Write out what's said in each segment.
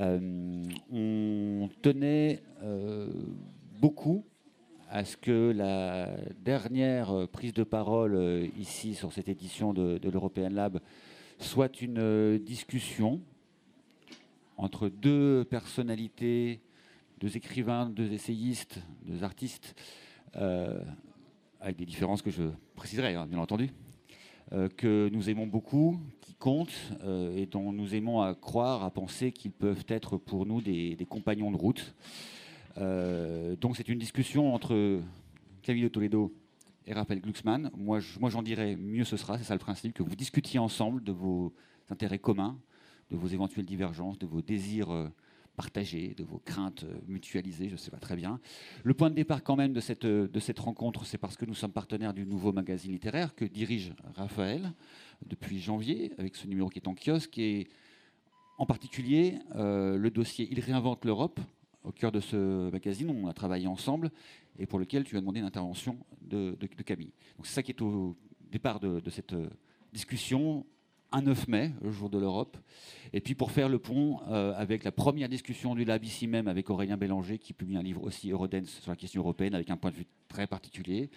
on tenait beaucoup à ce que la dernière prise de parole ici sur cette édition de, l'European Lab soit une discussion entre deux personnalités, deux écrivains, deux essayistes, deux artistes, euh, avec des différences que je préciserai, hein, bien entendu, euh, que nous aimons beaucoup, comptent euh, et dont nous aimons à croire, à penser qu'ils peuvent être pour nous des, compagnons de route. donc c'est une discussion entre de Toledo et Raphaël Glucksmann. Moi, moi j'en dirais mieux ce sera, c'est ça le principe, que vous discutiez ensemble de vos intérêts communs, de vos éventuelles divergences, de vos désirs euh, partagés, de vos craintes euh, mutualisées, je ne sais pas très bien. Le point de départ quand même de cette, euh, de cette rencontre, c'est parce que nous sommes partenaires du nouveau magazine littéraire que dirige Raphaël depuis janvier, avec ce numéro qui est en kiosque, et en particulier le dossier Il réinvente l'Europe, au cœur de ce magazine, on a travaillé ensemble, et pour lequel tu as demandé l'intervention de, de, Camille. C'est ça qui est au départ de cette discussion un 9 mai, le jour de l'Europe. Et puis pour faire le pont euh, avec la première discussion du Lab ici même avec Aurélien Bélanger, qui publie un livre aussi Eurodance sur la question européenne avec un point de vue très particulier.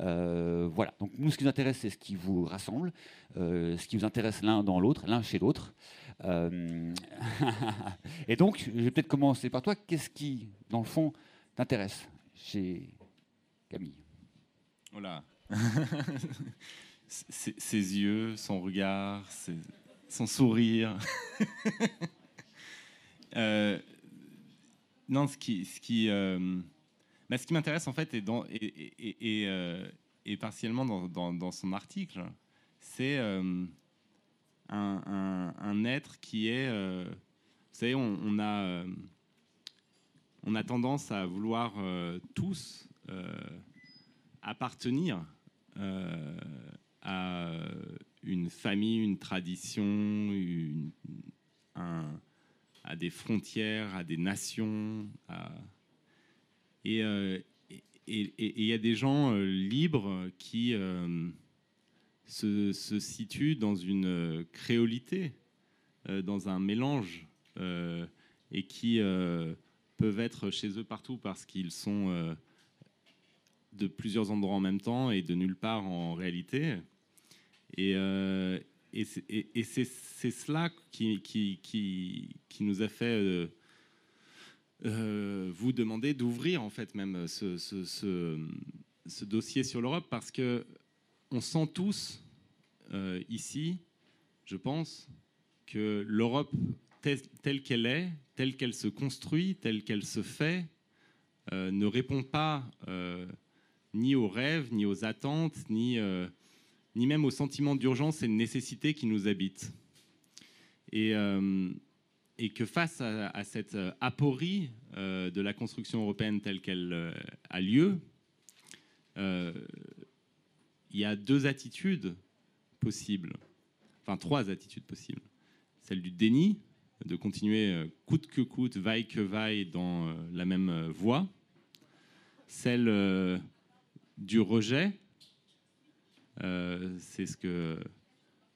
Euh, voilà. Donc nous, ce qui nous intéresse, c'est ce qui vous rassemble, euh, ce qui vous intéresse l'un dans l'autre, l'un chez l'autre. et donc, je vais peut-être commencer par toi. Qu'est-ce qui, dans le fond, t'intéresse chez Camille? Voilà. ses, yeux, son regard, son sourire. Euh, non, ce qui, ce qui, euh, bah, ce qui m'intéresse en fait, et, dans, et, euh, partiellement dans, son article, c'est un, un, être qui est, vous savez, on, a, on a tendance à vouloir tous appartenir à euh, une famille, une tradition, à des frontières, à des nations. Euh, et il y a des gens euh, libres qui se, situent dans une créolité, dans un mélange, et qui peuvent être chez eux partout parce qu'ils sont de plusieurs endroits en même temps et de nulle part en réalité. Et, euh, et c'est cela qui, nous a fait euh, euh, vous demander d'ouvrir en fait même ce, dossier sur l'Europe parce que on sent tous ici, je pense, que l'Europe telle qu'elle est, telle qu'elle se construit, telle qu'elle se fait, ne répond pas ni aux rêves, ni aux attentes, ni, ni même au sentiment d'urgence et de nécessité qui nous habitent. Et, euh, et que face à, cette aporie euh, de la construction européenne telle qu'elle a lieu, il y a deux attitudes possibles, enfin trois attitudes possibles. Celle du déni, de continuer coûte que coûte, vaille que vaille dans la même voie. Celle du rejet. Euh, c'est ce que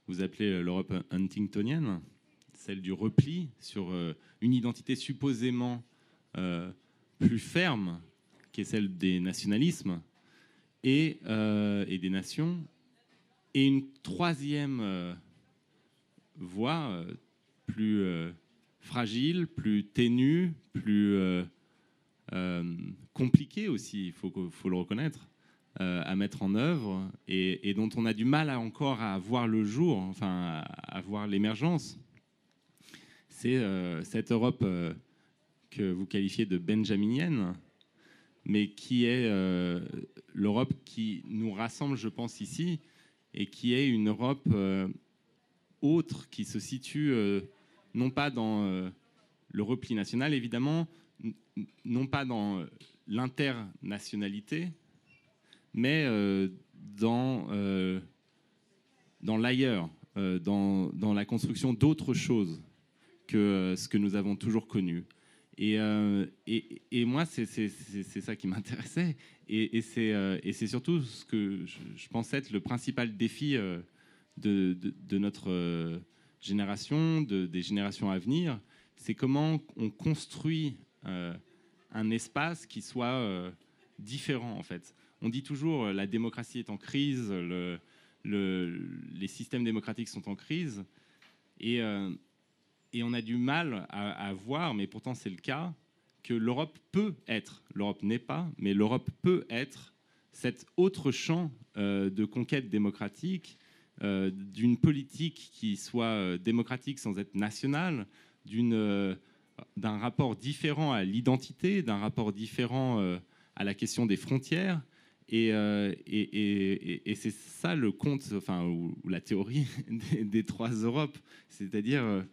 vous appelez l'Europe huntingtonienne, celle du repli sur euh, une identité supposément euh, plus ferme, qui est celle des nationalismes et, des nations, et une troisième voie plus fragile, plus ténue, plus compliquée aussi, il faut le reconnaître, euh, à mettre en œuvre et, dont on a du mal encore à voir le jour, enfin à, voir l'émergence. C'est euh, cette Europe euh, que vous qualifiez de benjaminienne, mais qui est l'Europe qui nous rassemble, je pense, ici, et qui est une Europe autre, qui se situe non pas dans le repli national, évidemment, non pas dans l'internationalité, mais euh, dans, euh, dans l'ailleurs, euh, dans, dans, la construction d'autres choses que ce que nous avons toujours connu. Et, et, et, moi, c'est ça qui m'intéressait. Et, et c'est surtout ce que je, pense être le principal défi de, de, notre génération, de, des générations à venir, c'est comment on construit un espace qui soit différent en fait. On dit toujours la démocratie est en crise, le, les systèmes démocratiques sont en crise, et, et on a du mal à, voir, mais pourtant c'est le cas, que l'Europe peut être, l'Europe n'est pas, mais l'Europe peut être cet autre champ euh, de conquête démocratique, euh, d'une politique qui soit euh, démocratique sans être nationale, d'un rapport différent à l'identité, d'un rapport différent à la question des frontières. Et, et, c'est ça le conte, enfin, ou, la théorie des, trois Europes, c'est-à-dire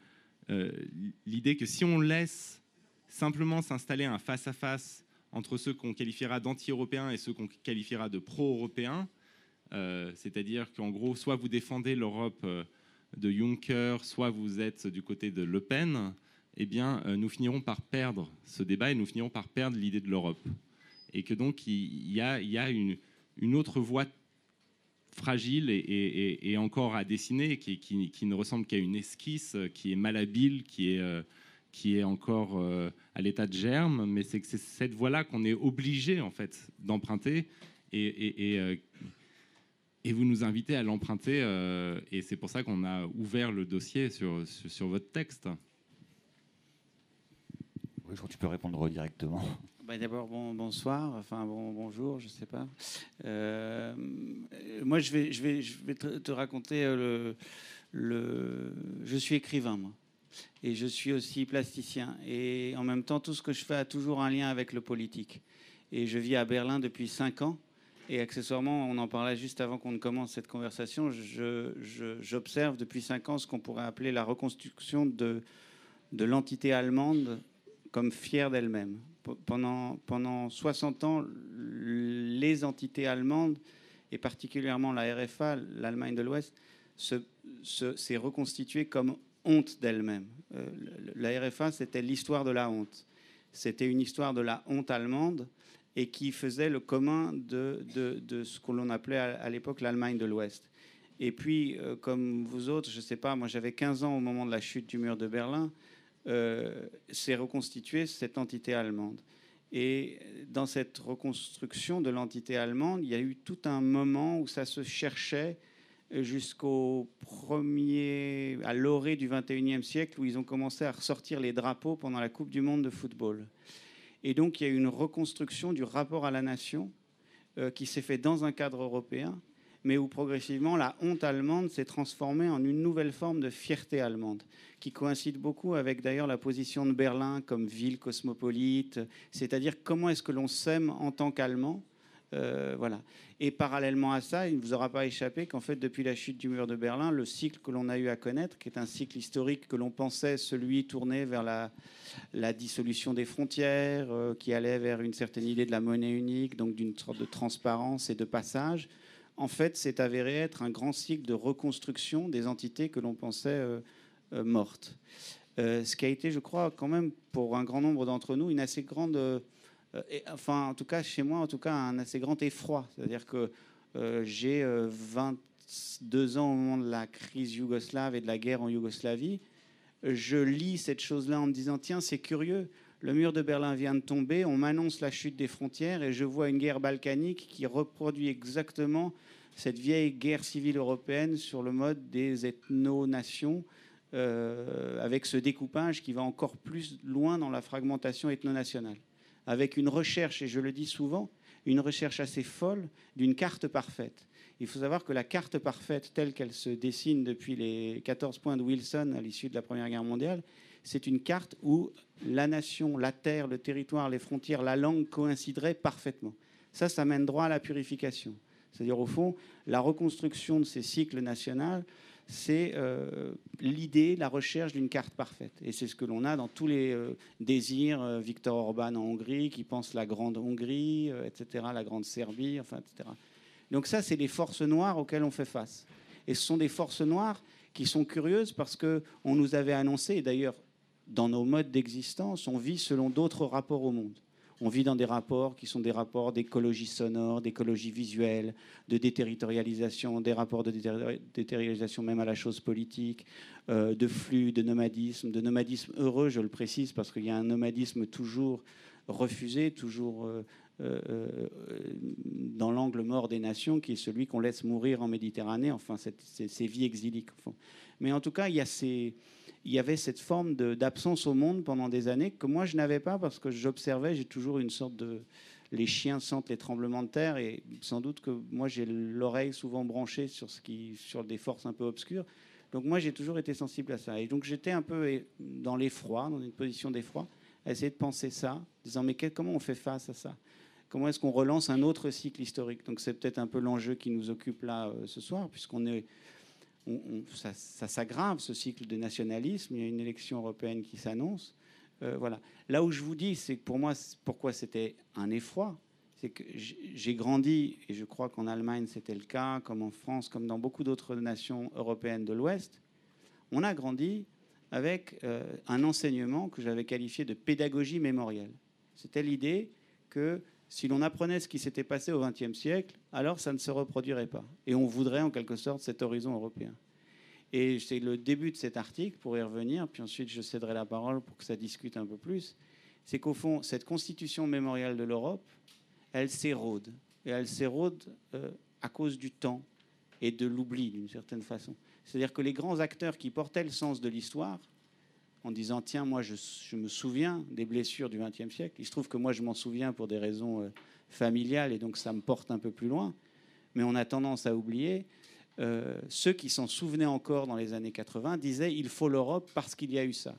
l'idée que si on laisse simplement s'installer un face-à-face entre ceux qu'on qualifiera d'anti-européens et ceux qu'on qualifiera de pro-européens, euh, c'est-à-dire qu'en gros, soit vous défendez l'Europe euh, de Juncker, soit vous êtes du côté de Le Pen, eh bien, euh, nous finirons par perdre ce débat et nous finirons par perdre l'idée de l'Europe. Et que donc, il y a, une, autre voie fragile et, encore à dessiner, qui, ne ressemble qu'à une esquisse, qui est malhabile, qui est est encore euh, à l'état de germe, mais c'est cette voie-là qu'on est obligé en fait d'emprunter et, euh, vous nous invitez à l'emprunter euh, et c'est pour ça qu'on a ouvert le dossier sur, votre texte. Oui, je crois que tu peux répondre directement. Bah, d'abord, bon, bonsoir, enfin bon, bonjour, je ne sais pas. moi, je vais, je vais, je vais te, te raconter le, le... Je suis écrivain, moi et je suis aussi plasticien. Et en même temps, tout ce que je fais a toujours un lien avec le politique. Et je vis à Berlin depuis cinq ans. Et accessoirement, on en parlait juste avant qu'on ne commence cette conversation, j'observe depuis cinq ans ce qu'on pourrait appeler la reconstruction de, de l'entité allemande comme fière d'elle-même. Pendant, pendant 60 ans, les entités allemandes, et particulièrement la RFA, l'Allemagne de l'Ouest, s'est se, reconstituée comme honte d'elle-même. Euh, la RFA, c'était l'histoire de la honte. C'était une histoire de la honte allemande et qui faisait le commun de, de, ce que l'on appelait à, l'époque l'Allemagne de l'Ouest. Et puis, euh, comme vous autres, je ne sais pas, moi j'avais 15 ans au moment de la chute du mur de Berlin, s'est reconstituée cette entité allemande. Et dans cette reconstruction de l'entité allemande, il y a eu tout un moment où ça se cherchait jusqu'au premier, à l'orée du 21e siècle, où ils ont commencé à ressortir les drapeaux pendant la Coupe du Monde de football. Et donc, il y a eu une reconstruction du rapport à la nation euh, qui s'est fait dans un cadre européen, mais où progressivement la honte allemande s'est transformée en une nouvelle forme de fierté allemande, qui coïncide beaucoup avec d'ailleurs la position de Berlin comme ville cosmopolite, c'est-à-dire comment est-ce que l'on s'aime en tant qu'Allemand euh, voilà. Et parallèlement à ça, il ne vous aura pas échappé qu'en fait, depuis la chute du mur de Berlin, le cycle que l'on a eu à connaître, qui est un cycle historique que l'on pensait celui tourné vers la, dissolution des frontières, euh, qui allait vers une certaine idée de la monnaie unique, donc d'une sorte de transparence et de passage, en fait, c'est avéré être un grand cycle de reconstruction des entités que l'on pensait euh, mortes. ce qui a été, je crois, quand même, pour un grand nombre d'entre nous, une assez grande euh, enfin, en tout cas, chez moi, en tout cas, un assez grand effroi. C'est-à-dire que euh, j'ai 22 euh, ans au moment de la crise yougoslave et de la guerre en Yougoslavie. Je lis cette chose-là en me disant tiens, c'est curieux. Le mur de Berlin vient de tomber, on m'annonce la chute des frontières et je vois une guerre balkanique qui reproduit exactement cette vieille guerre civile européenne sur le mode des ethno-nations, avec ce découpage qui va encore plus loin dans la fragmentation ethno-nationale avec une recherche, et je le dis souvent, une recherche assez folle d'une carte parfaite. Il faut savoir que la carte parfaite telle qu'elle se dessine depuis les 14 points de Wilson à l'issue de la Première Guerre mondiale, c'est une carte où la nation, la terre, le territoire, les frontières, la langue coïncideraient parfaitement. Ça, ça mène droit à la purification. C'est-à-dire, au fond, la reconstruction de ces cycles nationaux c'est euh, l'idée, la recherche d'une carte parfaite. Et c'est ce que l'on a dans tous les euh, désirs. Euh, Victor Orban en Hongrie, qui pense la grande Hongrie, etc., la grande Serbie, enfin, etc. Donc ça, c'est les forces noires auxquelles on fait face. Et ce sont des forces noires qui sont curieuses parce qu'on nous avait annoncé, d'ailleurs, dans nos modes d'existence, on vit selon d'autres rapports au monde. On vit dans des rapports qui sont des rapports d'écologie sonore, d'écologie visuelle, de déterritorialisation, des rapports de déterritorialisation même à la chose politique, euh, de flux, de nomadisme, de nomadisme heureux, je le précise, parce qu'il y a un nomadisme toujours refusé, toujours euh, euh, dans l'angle mort des nations, qui est celui qu'on laisse mourir en Méditerranée, enfin, ces vies exiliques. Mais en tout cas, il y, a il y avait cette forme d'absence au monde pendant des années que moi, je n'avais pas parce que j'observais, j'ai toujours une sorte de... Les chiens sentent les tremblements de terre et sans doute que moi, j'ai l'oreille souvent branchée sur, ce qui, sur des forces un peu obscures. Donc moi, j'ai toujours été sensible à ça. Et donc j'étais un peu dans l'effroi, dans une position d'effroi, à essayer de penser ça, disant mais comment on fait face à ça? Comment est-ce qu'on relance un autre cycle historique? Donc c'est peut-être un peu l'enjeu qui nous occupe là euh, ce soir, puisqu'on est ça, s'aggrave, ce cycle de nationalisme. Il y a une élection européenne qui s'annonce. Euh, voilà. Là où je vous dis, c'est que pour moi, pourquoi c'était un effroi, c'est que j'ai grandi, et je crois qu'en Allemagne c'était le cas, comme en France, comme dans beaucoup d'autres nations européennes de l'Ouest, on a grandi avec euh, un enseignement que j'avais qualifié de pédagogie mémorielle. C'était l'idée que si l'on apprenait ce qui s'était passé au XXe siècle, alors ça ne se reproduirait pas. Et on voudrait en quelque sorte cet horizon européen. Et c'est le début de cet article, pour y revenir, puis ensuite je céderai la parole pour que ça discute un peu plus. C'est qu'au fond, cette constitution mémoriale de l'Europe, elle s'érode. Et elle s'érode euh, à cause du temps et de l'oubli, d'une certaine façon. C'est-à-dire que les grands acteurs qui portaient le sens de l'histoire, en disant tiens, moi je, me souviens des blessures du XXe siècle. Il se trouve que moi je m'en souviens pour des raisons euh, familiales et donc ça me porte un peu plus loin. Mais on a tendance à oublier. Euh, ceux qui s'en souvenaient encore dans les années 80 disaient il faut l'Europe parce qu'il y a eu ça.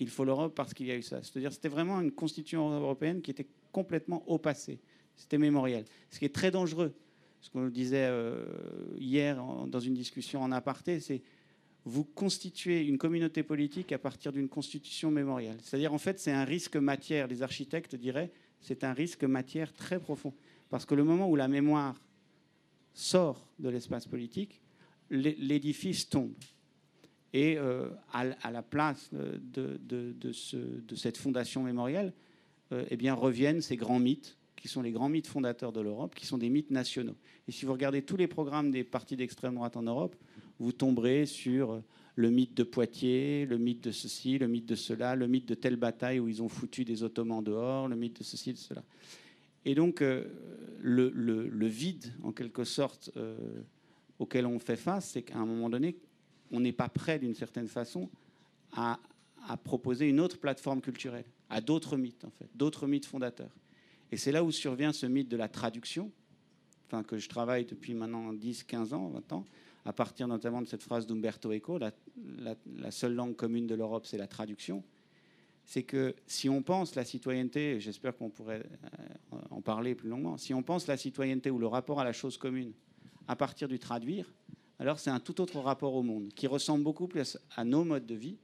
Il faut l'Europe parce qu'il y a eu ça. C'est-à-dire c'était vraiment une constitution européenne qui était complètement au passé. C'était mémoriel. Ce qui est très dangereux. Ce qu'on disait euh, hier dans une discussion en aparté, c'est vous constituez une communauté politique à partir d'une constitution mémoriale. C'est-à-dire, en fait, c'est un risque matière. Les architectes diraient, c'est un risque matière très profond. Parce que le moment où la mémoire sort de l'espace politique, l'édifice tombe. Et euh, à, la place de, de, cette fondation mémorielle, euh, eh bien, reviennent ces grands mythes, qui sont les grands mythes fondateurs de l'Europe, qui sont des mythes nationaux. Et si vous regardez tous les programmes des partis d'extrême droite en Europe, vous tomberez sur le mythe de Poitiers, le mythe de ceci, le mythe de cela, le mythe de telle bataille où ils ont foutu des Ottomans dehors, le mythe de ceci, de cela. Et donc, euh, le, vide, en quelque sorte, euh, auquel on fait face, c'est qu'à un moment donné, on n'est pas prêt, d'une certaine façon, à, proposer une autre plateforme culturelle, à d'autres mythes, en fait, d'autres mythes fondateurs. Et c'est là où survient ce mythe de la traduction, que je travaille depuis maintenant 10, 15 ans, 20 ans, à partir notamment de cette phrase d'Umberto Eco, la, seule langue commune de l'Europe, c'est la traduction, c'est que si on pense la citoyenneté, j'espère qu'on pourrait euh, en parler plus longuement, si on pense la citoyenneté ou le rapport à la chose commune à partir du traduire, alors c'est un tout autre rapport au monde qui ressemble beaucoup plus à nos modes de vie,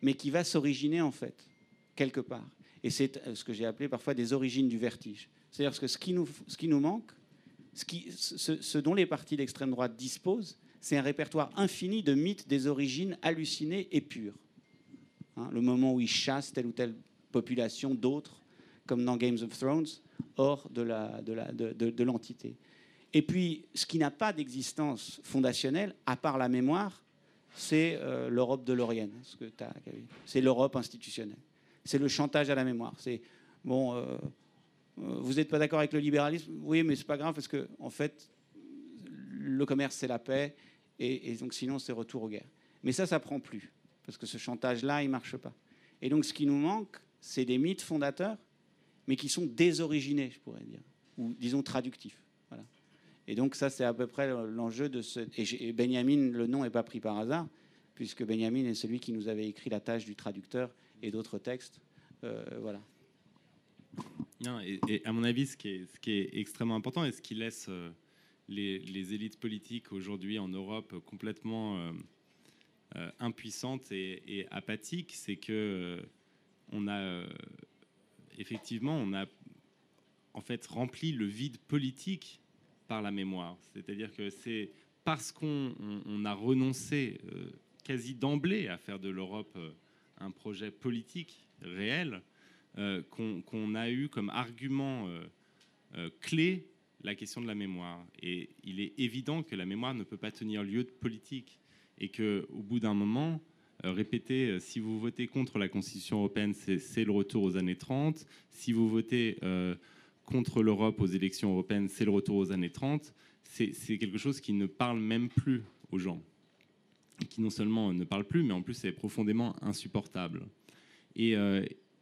mais qui va s'originer en fait quelque part. Et c'est euh, ce que j'ai appelé parfois des origines du vertige. C'est-à-dire que ce qui nous, ce qui nous manque, ce, dont les partis d'extrême droite disposent, c'est un répertoire infini de mythes des origines hallucinées et pures. Hein, le moment où ils chassent telle ou telle population d'autres, comme dans Games of Thrones, hors de l'entité. Et puis, ce qui n'a pas d'existence fondationnelle, à part la mémoire, c'est euh, l'Europe de l'Orient. C'est l'Europe institutionnelle. C'est le chantage à la mémoire. C'est bon. Euh, vous n'êtes pas d'accord avec le libéralisme? Oui, mais c'est pas grave parce que en fait, le commerce c'est la paix et, donc sinon c'est retour aux guerres. Mais ça, ça prend plus parce que ce chantage-là, il marche pas. Et donc ce qui nous manque, c'est des mythes fondateurs, mais qui sont désoriginés, je pourrais dire, ou disons traductifs. Et donc ça, c'est à peu près l'enjeu de ce. Et Benjamin, le nom n'est pas pris par hasard, puisque Benjamin est celui qui nous avait écrit la tâche du traducteur et d'autres textes. Euh, voilà. Et, à mon avis, ce qui est, ce qui est extrêmement important et ce qui laisse euh, les, élites politiques aujourd'hui en Europe complètement euh, euh, impuissantes et, apathiques, c'est que on a effectivement, on a en fait rempli le vide politique par la mémoire. C'est-à-dire que c'est parce qu'on a renoncé quasi d'emblée à faire de l'Europe un projet politique réel qu'on a eu comme argument clé la question de la mémoire. Et il est évident que la mémoire ne peut pas tenir lieu de politique et qu'au bout d'un moment, euh, répéter euh, si vous votez contre la Constitution européenne, c'est le retour aux années 30. Si vous votez euh, contre l'Europe aux élections européennes, c'est le retour aux années 30. C'est quelque chose qui ne parle même plus aux gens. Qui non seulement ne parle plus, mais en plus est profondément insupportable. Et,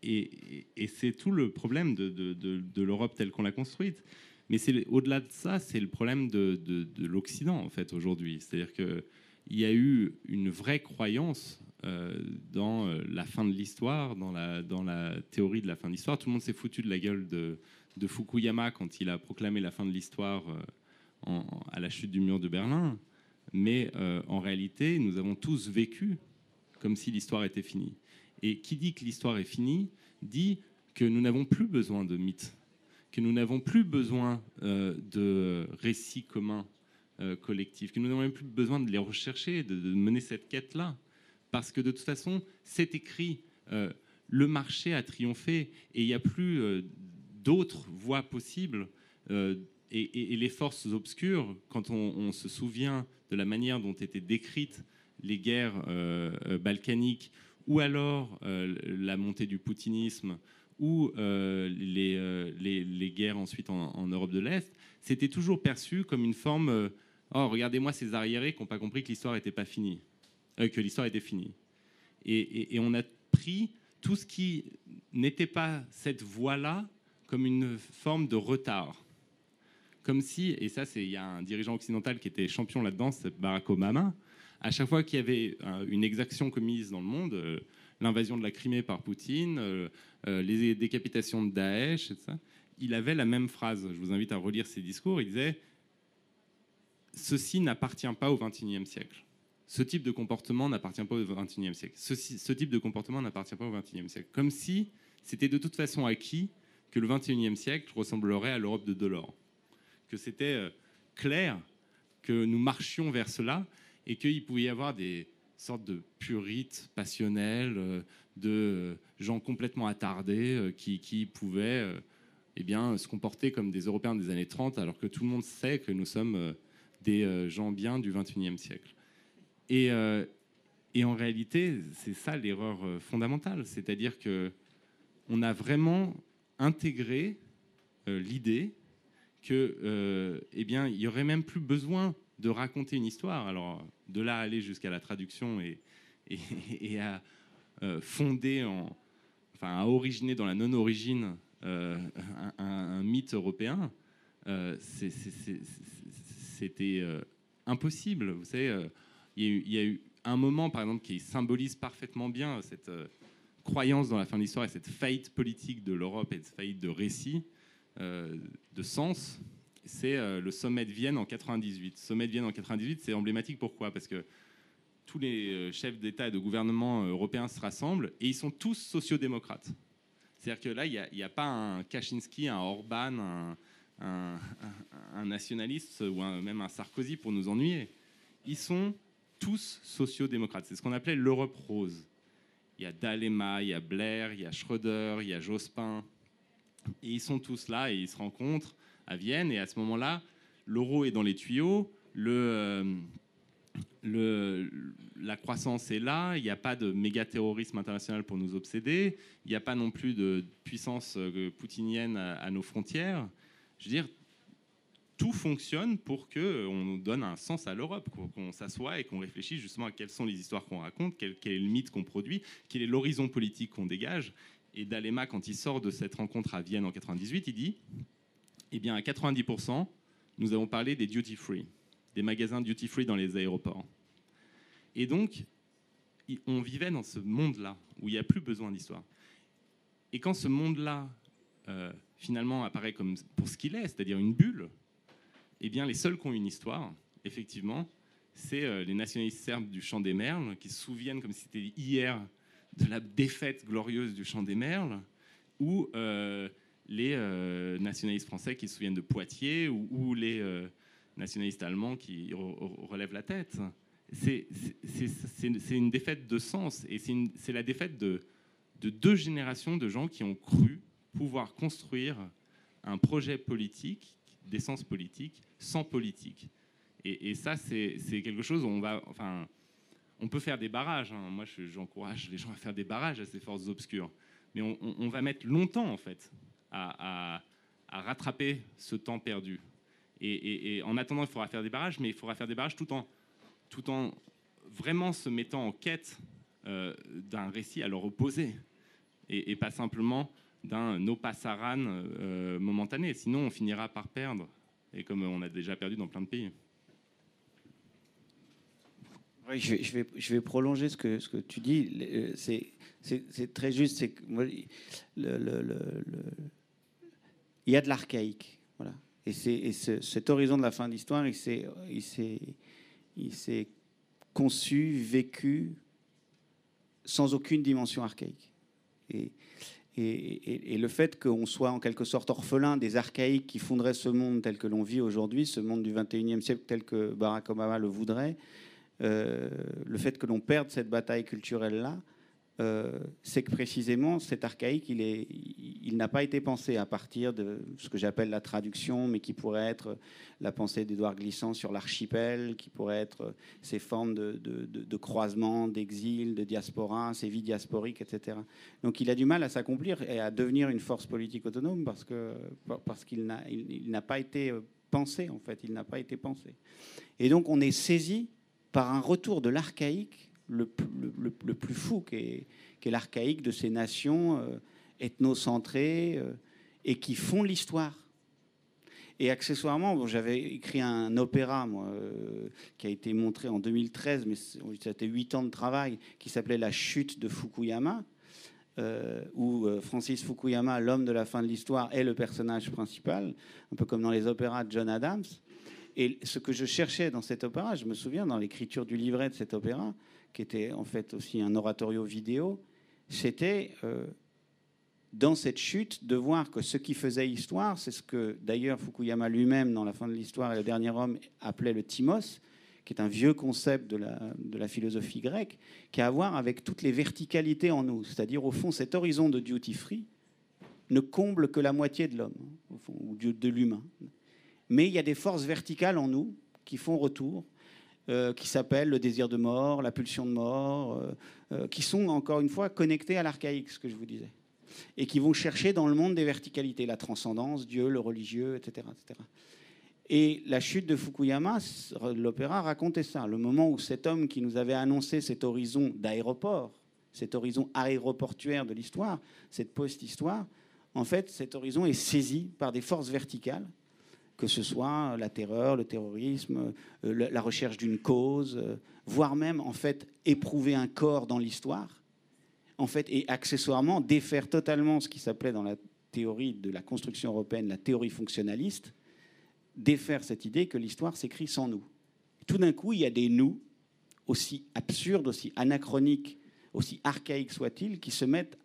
et, c'est tout le problème de, l'Europe telle qu'on l'a construite. Mais au-delà de ça, c'est le problème de, l'Occident, en fait, aujourd'hui. C'est-à-dire qu'il y a eu une vraie croyance euh, dans euh, la fin de l'histoire, dans la, dans la théorie de la fin de l'histoire. Tout le monde s'est foutu de la gueule de, Fukuyama quand il a proclamé la fin de l'histoire euh, à la chute du mur de Berlin. Mais en réalité, nous avons tous vécu comme si l'histoire était finie. Et qui dit que l'histoire est finie dit que nous n'avons plus besoin de mythes que nous n'avons plus besoin euh, de récits communs euh, collectifs, que nous n'avons même plus besoin de les rechercher, de, mener cette quête-là. Parce que de toute façon, c'est écrit, euh, le marché a triomphé et il n'y a plus d'autres voies possibles. Et, les forces obscures, quand on, se souvient de la manière dont étaient décrites les guerres balkaniques, ou alors la montée du poutinisme, ou euh, euh, les, guerres ensuite en, Europe de l'Est, c'était toujours perçu comme une forme euh, Oh, regardez-moi ces arriérés qui n'ont pas compris que l'histoire n'était pas finie, que l'histoire était finie. Et, on a pris tout ce qui n'était pas cette voie-là comme une forme de retard. Comme si, et ça, il y a un dirigeant occidental qui était champion là-dedans, Barack Obama. À chaque fois qu'il y avait une exaction commise dans le monde, l'invasion de la Crimée par Poutine, euh, euh, les décapitations de Daesh, etc. Il avait la même phrase. Je vous invite à relire ses discours. Il disait Ceci n'appartient pas au XXIe siècle. Ce type de comportement n'appartient pas au XXIe siècle. ce type de comportement n'appartient pas au XXIe siècle. Comme si c'était de toute façon acquis que le XXIe siècle ressemblerait à l'Europe de Delors. Que c'était euh, clair que nous marchions vers cela et qu'il pouvait y avoir des, sorte de purites passionnels, euh, de euh, gens complètement attardés euh, qui, pouvaient eh bien, se comporter comme des Européens des années 30, alors que tout le monde sait que nous sommes des gens bien du 21e siècle. Et, en réalité, c'est ça l'erreur fondamentale, c'est-à-dire que on a vraiment intégré l'idée que, eh bien, il y aurait même plus besoin de raconter une histoire. Alors, de là aller jusqu'à la traduction et, à euh, fonder, en, enfin, à originer dans la non-origine euh, un, mythe européen, euh, c'était impossible. Vous savez, il y, a eu un moment, par exemple, qui symbolise parfaitement bien cette croyance dans la fin de l'histoire et cette faillite politique de l'Europe et cette faillite de récit, de sens c'est euh, le sommet de Vienne en 98. Sommet de Vienne en 98, c'est emblématique. Pourquoi? Parce que tous les euh, chefs d'État et de gouvernement euh, européens se rassemblent et ils sont tous sociodémocrates. C'est-à-dire que là, il n'y a, pas un Kaczynski, un Orban, un, nationaliste ou même un Sarkozy pour nous ennuyer. Ils sont tous sociodémocrates. C'est ce qu'on appelait l'Europe rose. Il y a D'Alema, il y a Blair, il y a Schröder, il y a Jospin. Et ils sont tous là et ils se rencontrent à Vienne. Et à ce moment-là, l'euro est dans les tuyaux, le, la croissance est là, il n'y a pas de méga terrorisme international pour nous obséder, il n'y a pas non plus de puissance euh, poutinienne à, nos frontières. Je veux dire, tout fonctionne pour qu'on nous donne un sens à l'Europe, qu'on s'assoie et qu'on réfléchisse justement à quelles sont les histoires qu'on raconte, quel, quel, est le mythe qu'on produit, quel est l'horizon politique qu'on dégage. Et D'Alema, quand il sort de cette rencontre à Vienne en 98, il dit eh bien, à 90%, nous avons parlé des duty free, des magasins duty free dans les aéroports. Et donc, on vivait dans ce monde-là où il n'y a plus besoin d'histoire. Et quand ce monde-là, euh, finalement, apparaît comme pour ce qu'il est, c'est-à-dire une bulle, eh bien, les seuls qui ont une histoire, effectivement, c'est euh, les nationalistes serbes du Champ des Merles, qui se souviennent comme si c'était hier de la défaite glorieuse du Champ des Merles, ou les euh, nationalistes français qui se souviennent de Poitiers ou, les euh, nationalistes allemands qui relèvent la tête. C'est une défaite de sens et c'est la défaite de, de deux générations de gens qui ont cru pouvoir construire un projet politique, d'essence politique, sans politique. Et, ça, c'est quelque chose où on peut faire des barrages. Hein. Moi, j'encourage les gens à faire des barrages à ces forces obscures. Mais on, va mettre longtemps, en fait, à, rattraper ce temps perdu. Et, en attendant, il faudra faire des barrages, mais il faudra faire des barrages tout en, tout en vraiment se mettant en quête euh, d'un récit à leur opposé. Et, pas simplement d'un no passaran euh, momentané. Sinon, on finira par perdre. Et comme on a déjà perdu dans plein de pays je, vais, prolonger ce que, ce que tu dis. Euh, c'est très juste. C'est le, le, il y a de l'archaïque. Voilà. Et, et cet horizon de la fin d'histoire, il s'est conçu, vécu sans aucune dimension archaïque. Et, et, et, le fait qu'on soit en quelque sorte orphelin des archaïques qui fonderaient ce monde tel que l'on vit aujourd'hui, ce monde du 21e siècle tel que Barack Obama le voudrait, euh, le fait que l'on perde cette bataille culturelle-là, euh, c'est que précisément cet archaïque, il, n'a pas été pensé à partir de ce que j'appelle la traduction, mais qui pourrait être la pensée d'Édouard Glissant sur l'archipel, qui pourrait être ces formes de, de, croisement, d'exil, de diaspora, ces vies diasporiques, etc. Donc il a du mal à s'accomplir et à devenir une force politique autonome parce, qu'il n'a, il n'a pas été pensé, en fait, il n'a pas été pensé. Et donc on est saisi par un retour de l'archaïque le, plus fou, qui est, l'archaïque de ces nations euh, ethnocentrées euh, et qui font l'histoire. Et accessoirement, j'avais écrit un opéra, moi, euh, qui a été montré en 2013, mais c'était huit ans de travail, qui s'appelait La chute de Fukuyama, où Francis Fukuyama, l'homme de la fin de l'histoire, est le personnage principal, un peu comme dans les opéras de John Adams. Et ce que je cherchais dans cet opéra, je me souviens dans l'écriture du livret de cet opéra, qui était en fait aussi un oratorio vidéo, c'était euh, dans cette chute de voir que ce qui faisait histoire, c'est ce que d'ailleurs Fukuyama lui-même, dans la fin de l'histoire et le dernier homme, appelait le timos, qui est un vieux concept de la, de la philosophie grecque, qui a à voir avec toutes les verticalités en nous. C'est-à-dire, au fond, cet horizon de duty free ne comble que la moitié de l'homme, ou de l'humain mais il y a des forces verticales en nous qui font retour, euh, qui s'appellent le désir de mort, la pulsion de mort, euh, euh, qui sont encore une fois connectées à l'archaïque, ce que je vous disais, et qui vont chercher dans le monde des verticalités, la transcendance, Dieu, le religieux, etc. etc. Et la chute de Fukuyama, l'opéra racontait ça, le moment où cet homme qui nous avait annoncé cet horizon d'aéroport, cet horizon aéroportuaire de l'histoire, cette post-histoire, en fait, cet horizon est saisi par des forces verticales que ce soit la terreur, le terrorisme, euh, la recherche d'une cause, euh, voire même en fait éprouver un corps dans l'histoire, en fait, et accessoirement défaire totalement ce qui s'appelait dans la théorie de la construction européenne la théorie fonctionnaliste, défaire cette idée que l'histoire s'écrit sans nous. Tout d'un coup, il y a des nous, aussi absurdes, aussi anachroniques, aussi archaïques soient-ils, qui se mettent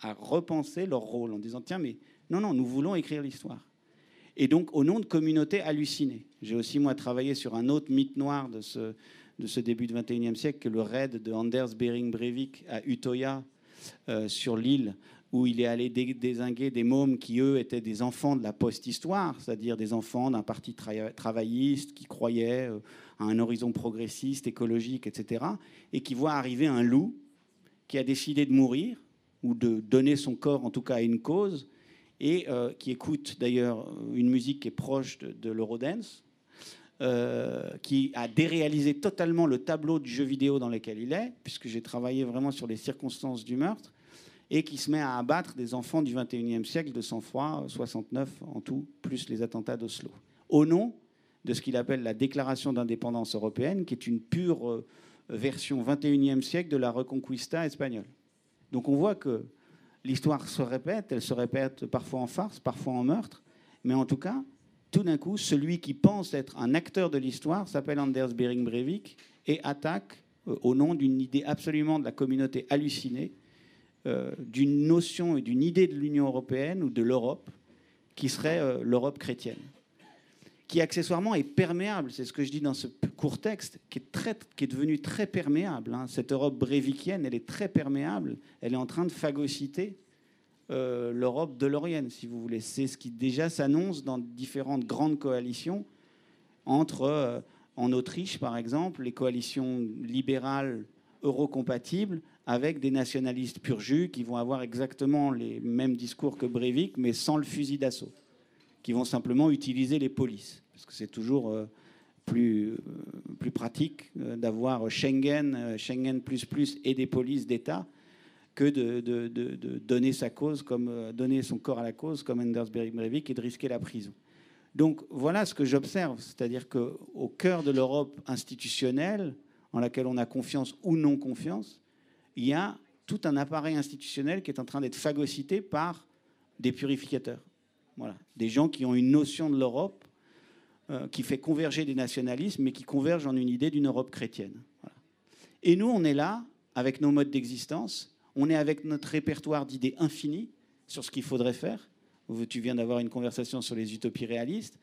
à repenser leur rôle en disant tiens, mais non, non, nous voulons écrire l'histoire et donc au nom de communautés hallucinées. J'ai aussi, moi, travaillé sur un autre mythe noir de ce, début du XXIe siècle, que le raid de Anders Bering Breivik à Utoya, euh, sur l'île, où il est allé désinguer des mômes qui, eux, étaient des enfants de la post-histoire, c'est-à-dire des enfants d'un parti travailliste qui croyait euh, à un horizon progressiste, écologique, etc., et qui voit arriver un loup qui a décidé de mourir, ou de donner son corps, en tout cas, à une cause, et euh, qui écoute d'ailleurs une musique qui est proche de, l'Eurodance, euh, qui a déréalisé totalement le tableau du jeu vidéo dans lequel il est, puisque j'ai travaillé vraiment sur les circonstances du meurtre, et qui se met à abattre des enfants du 21e siècle de sang-froid, 69 en tout, plus les attentats d'Oslo, au nom de ce qu'il appelle la déclaration d'indépendance européenne, qui est une pure euh, version 21e siècle de la Reconquista espagnole. Donc on voit que l'histoire se répète, elle se répète parfois en farce, parfois en meurtre, mais en tout cas, tout d'un coup, celui qui pense être un acteur de l'histoire s'appelle Anders Bering Breivik et attaque euh, au nom d'une idée absolument de la communauté hallucinée, euh, d'une notion et d'une idée de l'Union européenne ou de l'Europe qui serait euh, l'Europe chrétienne, qui accessoirement est perméable, c'est ce que je dis dans ce court texte, qui est, devenu très perméable. Hein. Cette Europe brévikienne, elle est très perméable, elle est en train de phagocyter euh, l'Europe de l'Orient, si vous voulez. C'est ce qui déjà s'annonce dans différentes grandes coalitions entre, euh, en Autriche par exemple, les coalitions libérales eurocompatibles avec des nationalistes pur jus qui vont avoir exactement les mêmes discours que Breivik, mais sans le fusil d'assaut qui vont simplement utiliser les polices. Parce que c'est toujours euh, plus, euh, plus pratique euh, d'avoir Schengen, Schengen plus plus et des polices d'État que de, de, de, donner sa cause comme donner son corps à la cause comme Anders Breivik et de risquer la prison. Donc voilà ce que j'observe, c'est-à-dire qu'au cœur de l'Europe institutionnelle, en laquelle on a confiance ou non confiance, il y a tout un appareil institutionnel qui est en train d'être phagocyté par des purificateurs. Voilà. Des gens qui ont une notion de l'Europe euh, qui fait converger des nationalismes, mais qui convergent en une idée d'une Europe chrétienne. Et nous, on est là, avec nos modes d'existence, on est avec notre répertoire d'idées infinies sur ce qu'il faudrait faire. Tu viens d'avoir une conversation sur les utopies réalistes.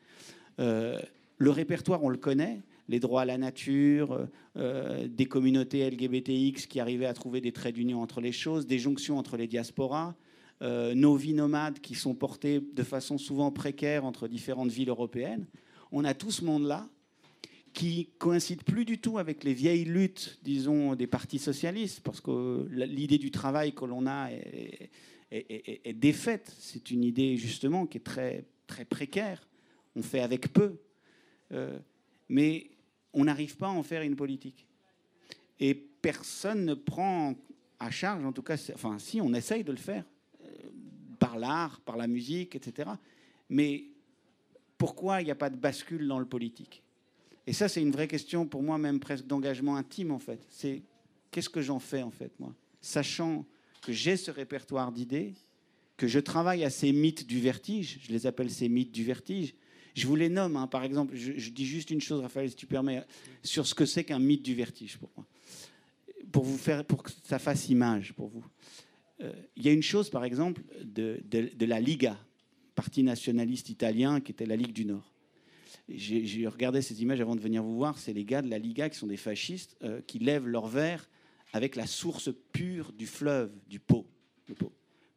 Euh, le répertoire, on le connaît, les droits à la nature, euh, des communautés LGBTX qui arrivaient à trouver des traits d'union entre les choses, des jonctions entre les diasporas, euh, nos vies nomades qui sont portées de façon souvent précaire entre différentes villes européennes. On a tout ce monde-là qui coïncide plus du tout avec les vieilles luttes, disons, des partis socialistes, parce que l'idée du travail que l'on a est, défaite. C'est une idée justement qui est très, très précaire. On fait avec peu. Euh, mais on n'arrive pas à en faire une politique. Et personne ne prend à charge, en tout cas, enfin si, on essaye de le faire, l'art, par la musique, etc. Mais pourquoi il n'y a pas de bascule dans le politique? Et ça, c'est une vraie question pour moi, même presque d'engagement intime, en fait. C'est qu'est-ce que j'en fais, en fait, moi? Sachant que j'ai ce répertoire d'idées, que je travaille à ces mythes du vertige, je les appelle ces mythes du vertige. Je vous les nomme, hein. par exemple, je, dis juste une chose, Raphaël, si tu permets, sur ce que c'est qu'un mythe du vertige pour moi, pour vous faire, pour que ça fasse image pour vous. Euh, il y a une chose, par exemple, de, la Liga, parti nationaliste italien qui était la Ligue du Nord. J'ai regardé ces images avant de venir vous voir. C'est les gars de la Liga qui sont des fascistes euh, qui lèvent leur verre avec la source pure du fleuve, du pot,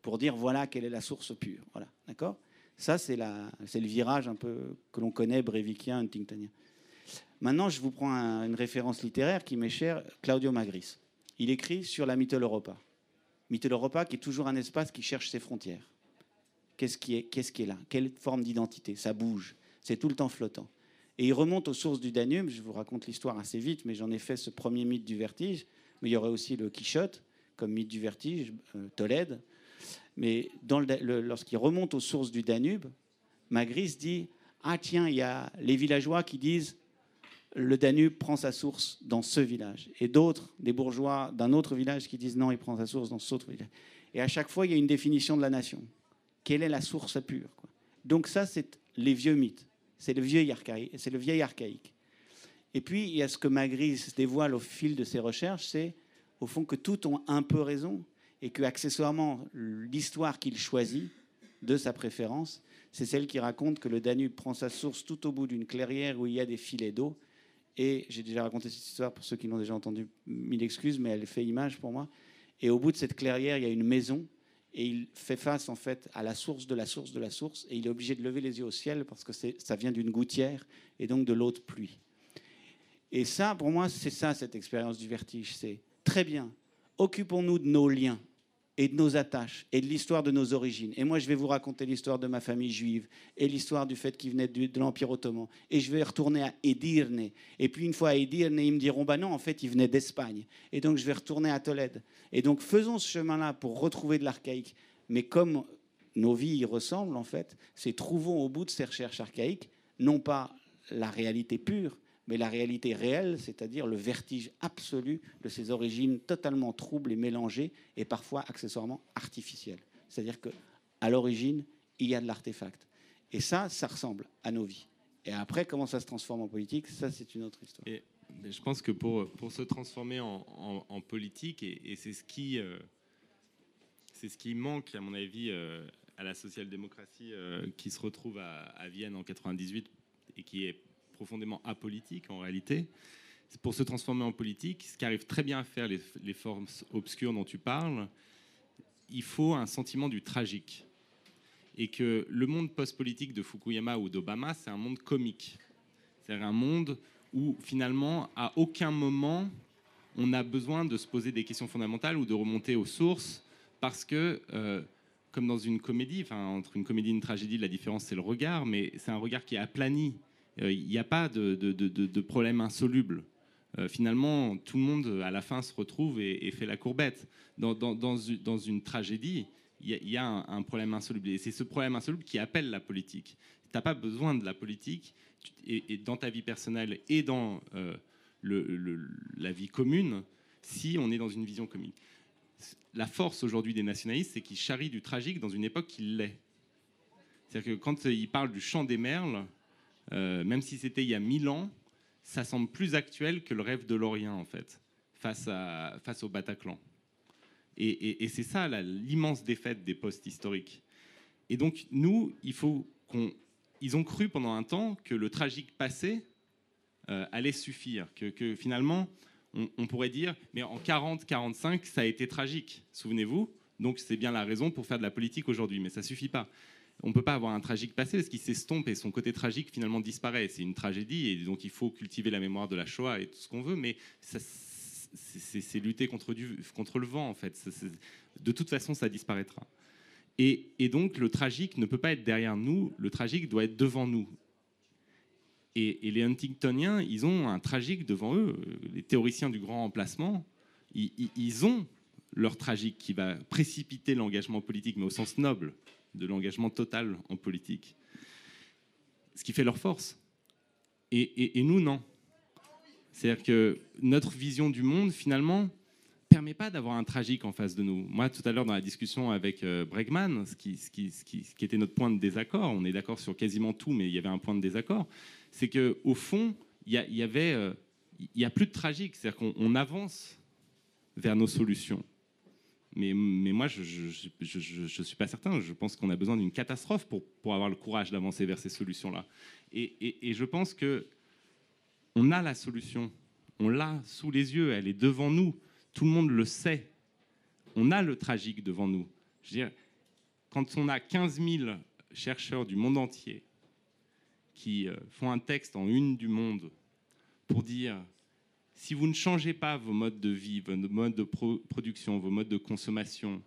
pour dire voilà quelle est la source pure. Voilà, d'accord? Ça, c'est le virage un peu que l'on connaît, brévikien, huntingtonien. Maintenant, je vous prends une référence littéraire qui m'est chère, Claudio Magris. Il écrit sur la Mythologie Europa. Mitteleuropa qui est toujours un espace qui cherche ses frontières. Qu'est-ce qui est, qu'est-ce qui est là? Quelle forme d'identité? Ça bouge. C'est tout le temps flottant. Et il remonte aux sources du Danube. Je vous raconte l'histoire assez vite, mais j'en ai fait ce premier mythe du vertige. Mais il y aurait aussi le Quichotte comme mythe du vertige, euh, Tolède. Mais lorsqu'il remonte aux sources du Danube, Magris dit Ah, tiens, il y a les villageois qui disent le Danube prend sa source dans ce village. Et d'autres, des bourgeois d'un autre village, qui disent non, il prend sa source dans ce autre village. Et à chaque fois, il y a une définition de la nation. Quelle est la source pure Donc ça, c'est les vieux mythes. C'est le, vieil archaïque, c'est le vieil archaïque. Et puis, il y a ce que Magris dévoile au fil de ses recherches, c'est au fond que tout ont un peu raison et que accessoirement, l'histoire qu'il choisit de sa préférence, c'est celle qui raconte que le Danube prend sa source tout au bout d'une clairière où il y a des filets d'eau et j'ai déjà raconté cette histoire pour ceux qui l'ont déjà entendu, mille excuses, mais elle fait image pour moi. Et au bout de cette clairière, il y a une maison. Et il fait face en fait à la source de la source de la source. Et il est obligé de lever les yeux au ciel parce que ça vient d'une gouttière et donc de l'eau de pluie. Et ça, pour moi, c'est ça cette expérience du vertige. C'est très bien. Occupons-nous de nos liens et de nos attaches et de l'histoire de nos origines. Et moi, je vais vous raconter l'histoire de ma famille juive et l'histoire du fait qu'il venait de, l'Empire ottoman. Et je vais retourner à Edirne. Et puis une fois à Edirne, ils me diront, bah non, en fait, il venait d'Espagne. Et donc, je vais retourner à Tolède. Et donc, faisons ce chemin-là pour retrouver de l'archaïque. Mais comme nos vies y ressemblent, en fait, c'est trouvons au bout de ces recherches archaïques, non pas la réalité pure, mais la réalité réelle, c'est-à-dire le vertige absolu de ses origines totalement troubles et mélangées, et parfois accessoirement artificielles. C'est-à-dire que à l'origine, il y a de l'artefact. Et ça, ça ressemble à nos vies. Et après, comment ça se transforme en politique, ça, c'est une autre histoire. Je pense que pour, pour se transformer en, politique, et, c'est ce qui... Euh, c'est ce qui manque, à mon avis, euh, à la social-démocratie euh, qui se retrouve à, à, Vienne en 98 et qui est profondément apolitique en réalité, pour se transformer en politique, ce qui arrive très bien à faire les, les formes obscures dont tu parles, il faut un sentiment du tragique. Et que le monde post-politique de Fukuyama ou d'Obama, c'est un monde comique. C'est-à-dire un monde où finalement, à aucun moment, on a besoin de se poser des questions fondamentales ou de remonter aux sources, parce que, euh, comme dans une comédie, entre une comédie et une tragédie, la différence c'est le regard, mais c'est un regard qui est aplani. Euh, il n'y a pas de, problème insoluble. Euh, finalement, tout le monde, à la fin, se retrouve et, fait la courbette. Dans, une tragédie, il y, a un, problème insoluble. Et c'est ce problème insoluble qui appelle la politique. Tu n'as pas besoin de la politique, et, dans ta vie personnelle et dans euh, la vie commune, si on est dans une vision commune. La force aujourd'hui des nationalistes, c'est qu'ils charrient du tragique dans une époque qui l'est. C'est-à-dire que quand ils parlent du chant des merles, euh, même si c'était il y a mille ans, ça semble plus actuel que le rêve de l'Orient, en fait, face, à, face au Bataclan. Et, c'est ça l'immense défaite des postes historiques. Et donc, nous, il faut qu'on. Ils ont cru pendant un temps que le tragique passé euh, allait suffire, que, finalement, on, on, pourrait dire, mais en 40-45, ça a été tragique, souvenez-vous, donc c'est bien la raison pour faire de la politique aujourd'hui, mais ça suffit pas on ne peut pas avoir un tragique passé parce qu'il s'estompe et son côté tragique finalement disparaît. C'est une tragédie et donc il faut cultiver la mémoire de la Shoah et tout ce qu'on veut, mais c'est lutter contre, le vent en fait. de toute façon, ça disparaîtra. Et, donc le tragique ne peut pas être derrière nous, le tragique doit être devant nous. Et, les Huntingtoniens, ils ont un tragique devant eux. Les théoriciens du grand emplacement, ils ont leur tragique qui va précipiter l'engagement politique, mais au sens noble de l'engagement total en politique. Ce qui fait leur force. Et, nous, non. C'est-à-dire que notre vision du monde, finalement, permet pas d'avoir un tragique en face de nous. Moi, tout à l'heure, dans la discussion avec euh, Bregman, ce qui, était notre point de désaccord, on est d'accord sur quasiment tout, mais il y avait un point de désaccord, c'est qu'au fond, il y, avait... Euh, il a plus de tragique, c'est-à-dire qu'on avance vers nos solutions. Mais, moi, je ne suis pas certain. Je pense qu'on a besoin d'une catastrophe pour, pour, avoir le courage d'avancer vers ces solutions-là. Et, je pense que on a la solution. On l'a sous les yeux. Elle est devant nous. Tout le monde le sait. On a le tragique devant nous. Je veux dire, quand on a 15 000 chercheurs du monde entier qui euh, font un texte en une du monde pour dire si vous ne changez pas vos modes de vie, vos modes de production, vos modes de consommation,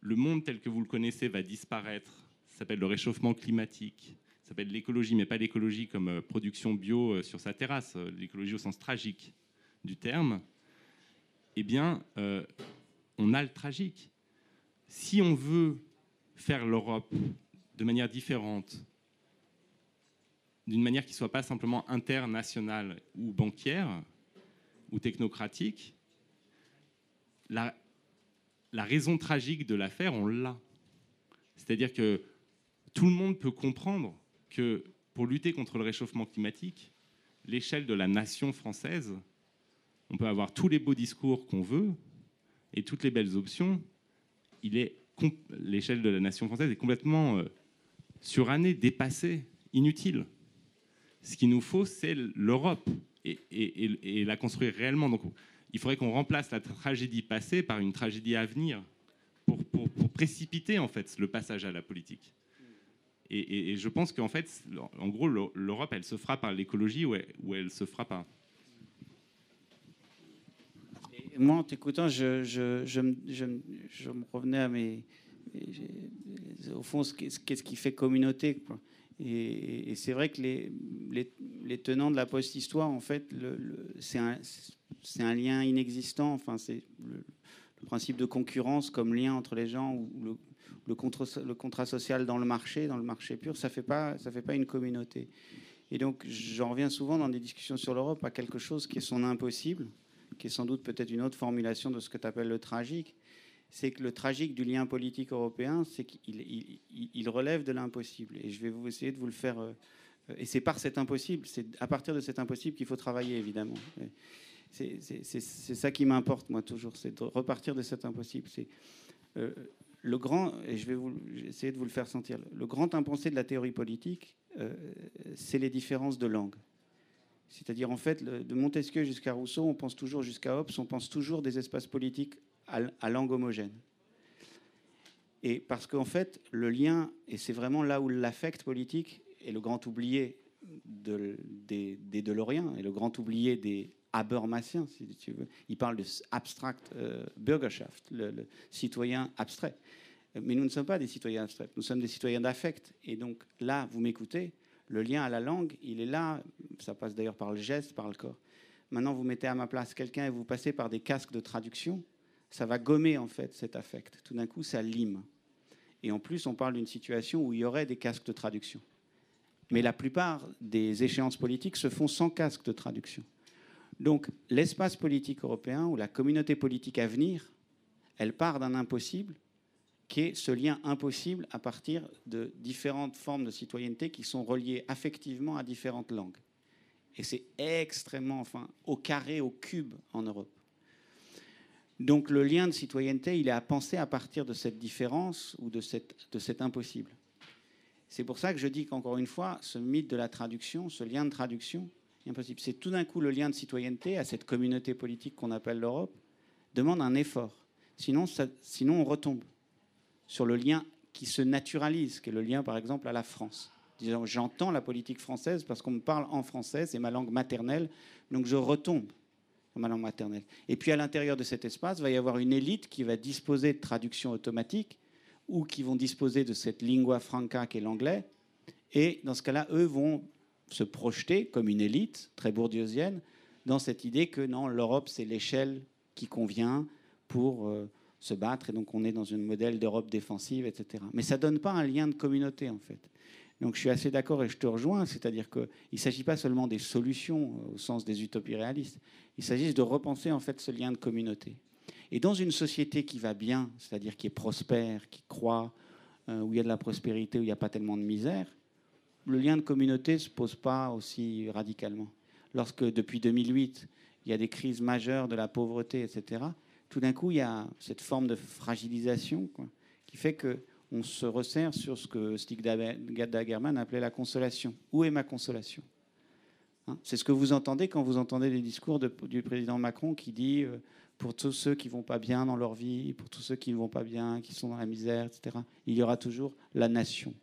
le monde tel que vous le connaissez va disparaître. Ça s'appelle le réchauffement climatique. Ça s'appelle l'écologie, mais pas l'écologie comme euh, production bio euh, sur sa terrasse, euh, l'écologie au sens tragique du terme. Eh bien, on a le tragique. Si on veut faire l'Europe de manière différente, d'une manière qui ne soit pas simplement internationale ou bancaire, ou technocratique, la, raison tragique de l'affaire, on l'a. C'est-à-dire que tout le monde peut comprendre que pour lutter contre le réchauffement climatique, l'échelle de la nation française, on peut avoir tous les beaux discours qu'on veut et toutes les belles options. L'échelle de la nation française est complètement euh, surannée, dépassée, inutile. Ce qu'il nous faut, c'est l'Europe et, la construire réellement. Donc, il faudrait qu'on remplace la tragédie passée par une tragédie à venir pour, précipiter en fait le passage à la politique. Et, je pense qu'en fait, en gros, l'Europe, elle se fera par l'écologie ou, elle, ne se fera pas. moi, en t'écoutant, je, me revenais à mes. Au fond, qu'est-ce qui fait communauté. Et, c'est vrai que les, les, tenants de la post-histoire, en fait, c'est un, lien inexistant. Enfin, c'est le, principe de concurrence comme lien entre les gens ou le, le, le, contrat social dans le marché, dans le marché pur, ça fait fait pas une communauté. Et donc, j'en reviens souvent dans des discussions sur l'Europe à quelque chose qui est son impossible, qui est sans doute peut-être une autre formulation de ce que tu appelles le tragique, c'est que le tragique du lien politique européen, c'est qu'il relève de l'impossible. Et je vais vous essayer de vous le faire. Euh, et c'est par cet impossible, c'est à partir de cet impossible qu'il faut travailler, évidemment. C'est ça qui m'importe, moi, toujours, c'est de repartir de cet impossible. C'est euh, le grand, et je vais vous, essayer de vous le faire sentir, le grand impensé de la théorie politique, euh, c'est les différences de langue. C'est-à-dire, en fait, de Montesquieu jusqu'à Rousseau, on pense toujours jusqu'à Hobbes, on pense toujours des espaces politiques à, langue homogène. Et parce qu'en fait, le lien, et c'est vraiment là où l'affect politique est le grand oublié de, des, des Deloriens et le grand oublié des Habermasiens, si tu veux. Il parle de abstract euh, Bürgerschaft, le, citoyen abstrait. Mais nous ne sommes pas des citoyens abstraits, nous sommes des citoyens d'affect. Et donc là, vous m'écoutez, le lien à la langue, il est là. Ça passe d'ailleurs par le geste, par le corps. Maintenant, vous mettez à ma place quelqu'un et vous passez par des casques de traduction. Ça va gommer en fait cet affect. Tout d'un coup, ça lime. Et en plus, on parle d'une situation où il y aurait des casques de traduction. Mais la plupart des échéances politiques se font sans casque de traduction. Donc l'espace politique européen ou la communauté politique à venir, elle part d'un impossible qui est ce lien impossible à partir de différentes formes de citoyenneté qui sont reliées affectivement à différentes langues. Et c'est extrêmement, enfin, au carré, au cube en Europe. Donc le lien de citoyenneté, il est à penser à partir de cette différence ou de, cette, cet impossible. C'est pour ça que je dis qu'encore une fois, ce mythe de la traduction, ce lien de traduction, impossible. C'est tout d'un coup le lien de citoyenneté à cette communauté politique qu'on appelle l'Europe, demande un effort. Sinon, sinon on retombe sur le lien qui se naturalise, qui est le lien par exemple à la France. J'entends la politique française parce qu'on me parle en français, c'est ma langue maternelle, donc je retombe ma langue maternelle. Et puis à l'intérieur de cet espace, va y avoir une élite qui va disposer de traduction automatique ou qui vont disposer de cette lingua franca qui est l'anglais. Et dans ce cas-là, eux vont se projeter comme une élite très bourdieusienne dans cette idée que non, l'Europe, c'est l'échelle qui convient pour euh, se battre, et donc on est dans un modèle d'Europe défensive, etc. Mais ça ne donne pas un lien de communauté, en fait. Donc je suis assez d'accord et je te rejoins, c'est-à-dire qu'il ne s'agit pas seulement des solutions au sens des utopies réalistes, il s'agit de repenser en fait ce lien de communauté. Et dans une société qui va bien, c'est-à-dire qui est prospère, qui croit, euh, où il y a de la prospérité, où il n'y a pas tellement de misère, le lien de communauté ne se pose pas aussi radicalement. Lorsque depuis 2008, il y a des crises majeures de la pauvreté, etc., tout d'un coup, il y a cette forme de fragilisation qui fait qu'on se resserre sur ce que Stig Dagerman appelait la consolation. Où est ma consolation hein C'est ce que vous entendez quand vous entendez les discours du président Macron qui dit euh, pour tous ceux qui vont pas bien dans leur vie, pour tous ceux qui ne vont pas bien, qui sont dans la misère, etc., il y aura toujours la nation.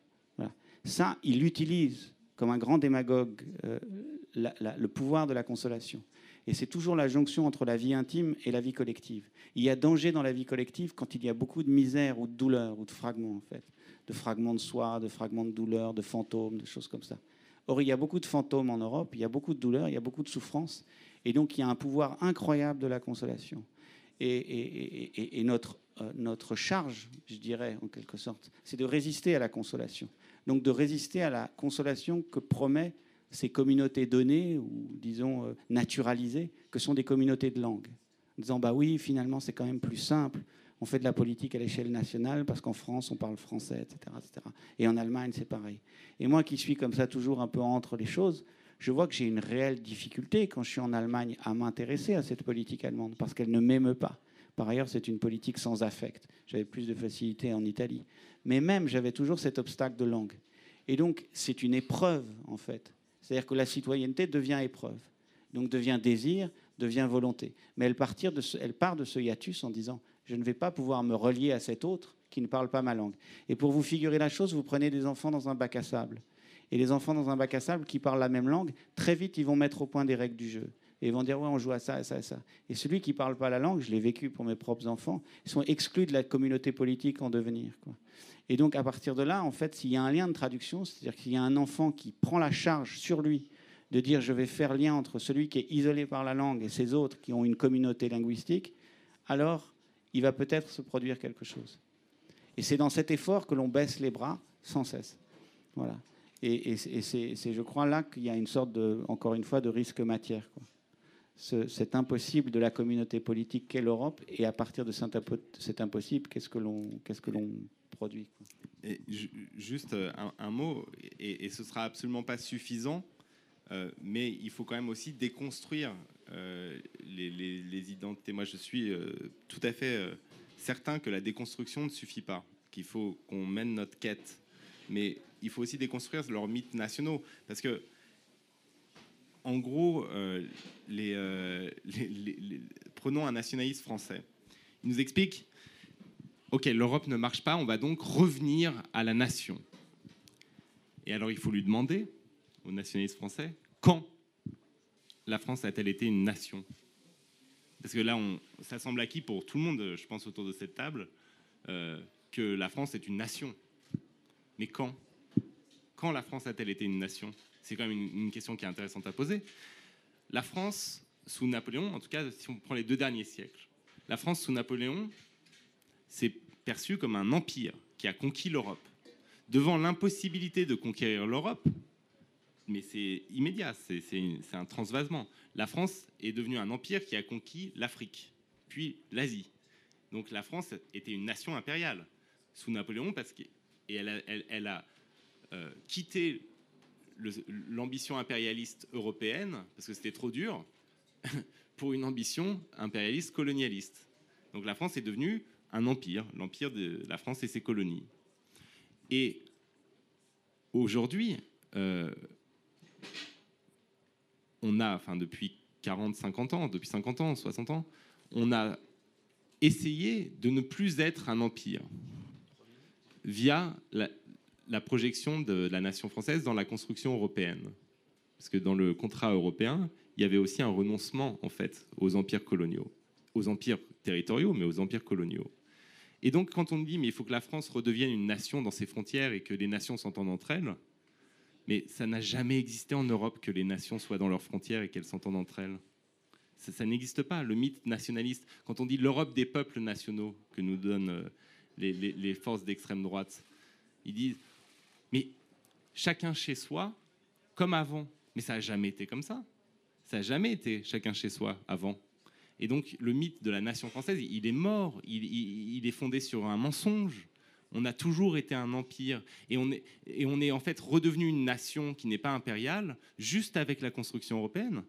Ça, il utilise comme un grand démagogue euh, le pouvoir de la consolation. Et c'est toujours la jonction entre la vie intime et la vie collective. Il y a danger dans la vie collective quand il y a beaucoup de misère ou de douleur ou de fragments, en fait. De fragments de soi, de fragments de douleur, de fantômes, de choses comme ça. Or, il y a beaucoup de fantômes en Europe, il y a beaucoup de douleurs, il y a beaucoup de souffrances. Et donc, il y a un pouvoir incroyable de la consolation. Et, notre, euh, notre charge, je dirais, en quelque sorte, c'est de résister à la consolation. Donc, de résister à la consolation que promet ces communautés données ou disons euh, naturalisées que sont des communautés de langue. En disant bah oui, finalement c'est quand même plus simple. On fait de la politique à l'échelle nationale parce qu'en France on parle français, etc., etc. Et en Allemagne c'est pareil. Et moi qui suis comme ça toujours un peu entre les choses, je vois que j'ai une réelle difficulté quand je suis en Allemagne à m'intéresser à cette politique allemande parce qu'elle ne m'aime pas. Par ailleurs, c'est une politique sans affect. J'avais plus de facilité en Italie. Mais même, j'avais toujours cet obstacle de langue. Et donc, c'est une épreuve, en fait, c'est-à-dire que la citoyenneté devient épreuve, donc devient désir, devient volonté. Mais elle, part de ce hiatus en disant je ne vais pas pouvoir me relier à cet autre qui ne parle pas ma langue. Et pour vous figurer la chose, vous prenez des enfants dans un bac à sable. Et les enfants dans un bac à sable qui parlent la même langue, très vite, ils vont mettre au point des règles du jeu. Et ils vont dire, ouais, on joue à ça, à ça, à ça. Et celui qui ne parle pas la langue, je l'ai vécu pour mes propres enfants, ils sont exclus de la communauté politique en devenir. Et donc, à partir de là, en fait, s'il y a un lien de traduction, c'est-à-dire qu'il y a un enfant qui prend la charge sur lui de dire je vais faire lien entre celui qui est isolé par la langue et ces autres qui ont une communauté linguistique, alors il va peut-être se produire quelque chose. Et c'est dans cet effort que l'on baisse les bras sans cesse. Voilà. Et, c'est, je crois, là qu'il y a une sorte de, encore une fois, de risque matière. C'est impossible de la communauté politique qu'est l'Europe, et à partir de cet impossible, qu'est-ce que l'on, qu'est-ce que l'on produit. Et juste euh, un, mot, et, ce sera absolument pas suffisant, euh, mais il faut quand même aussi déconstruire euh, les, identités. Moi, je suis tout à fait certain que la déconstruction ne suffit pas, qu'il faut qu'on mène notre quête. Mais il faut aussi déconstruire leurs mythes nationaux. Parce que, en gros, les, prenons un nationaliste français. Il nous explique Ok, l'Europe ne marche pas, on va donc revenir à la nation. Et alors, il faut lui demander, au nationaliste français, quand la France a-t-elle été une nation? Parce que là, ça semble acquis pour tout le monde, je pense, autour de cette table, euh, que la France est une nation. Mais quand? Quand la France a-t-elle été une nation? C'est quand même une, question qui est intéressante à poser. La France, sous Napoléon, en tout cas, si on prend les deux derniers siècles, la France sous Napoléon, c'est perçu comme un empire qui a conquis l'Europe. Devant l'impossibilité de conquérir l'Europe, mais c'est immédiat, c'est un transvasement. La France est devenue un empire qui a conquis l'Afrique, puis l'Asie. Donc la France était une nation impériale sous Napoléon parce que, et elle a, euh, quitté l'ambition impérialiste européenne parce que c'était trop dur pour une ambition impérialiste colonialiste. Donc la France est devenue un empire, l'empire de la France et ses colonies. Et aujourd'hui, euh, on a, depuis 40, 50 ans, depuis 50 ans, 60 ans, on a essayé de ne plus être un empire via la, projection de la nation française dans la construction européenne. Parce que dans le contrat européen, il y avait aussi un renoncement en fait aux empires coloniaux, aux empires territoriaux, mais aux empires coloniaux. Et donc, quand on dit mais il faut que la France redevienne une nation dans ses frontières et que les nations s'entendent entre elles, mais ça n'a jamais existé en Europe que les nations soient dans leurs frontières et qu'elles s'entendent entre elles. Ça, n'existe pas. Le mythe nationaliste, quand on dit l'Europe des peuples nationaux que nous donnent euh, les, forces d'extrême droite, ils disent mais chacun chez soi, comme avant. Mais ça n'a jamais été comme ça. Ça n'a jamais été chacun chez soi avant. Et donc le mythe de la nation française, il est mort, il est fondé sur un mensonge. On a toujours été un empire et on est, en fait redevenu une nation qui n'est pas impériale juste avec la construction européenne.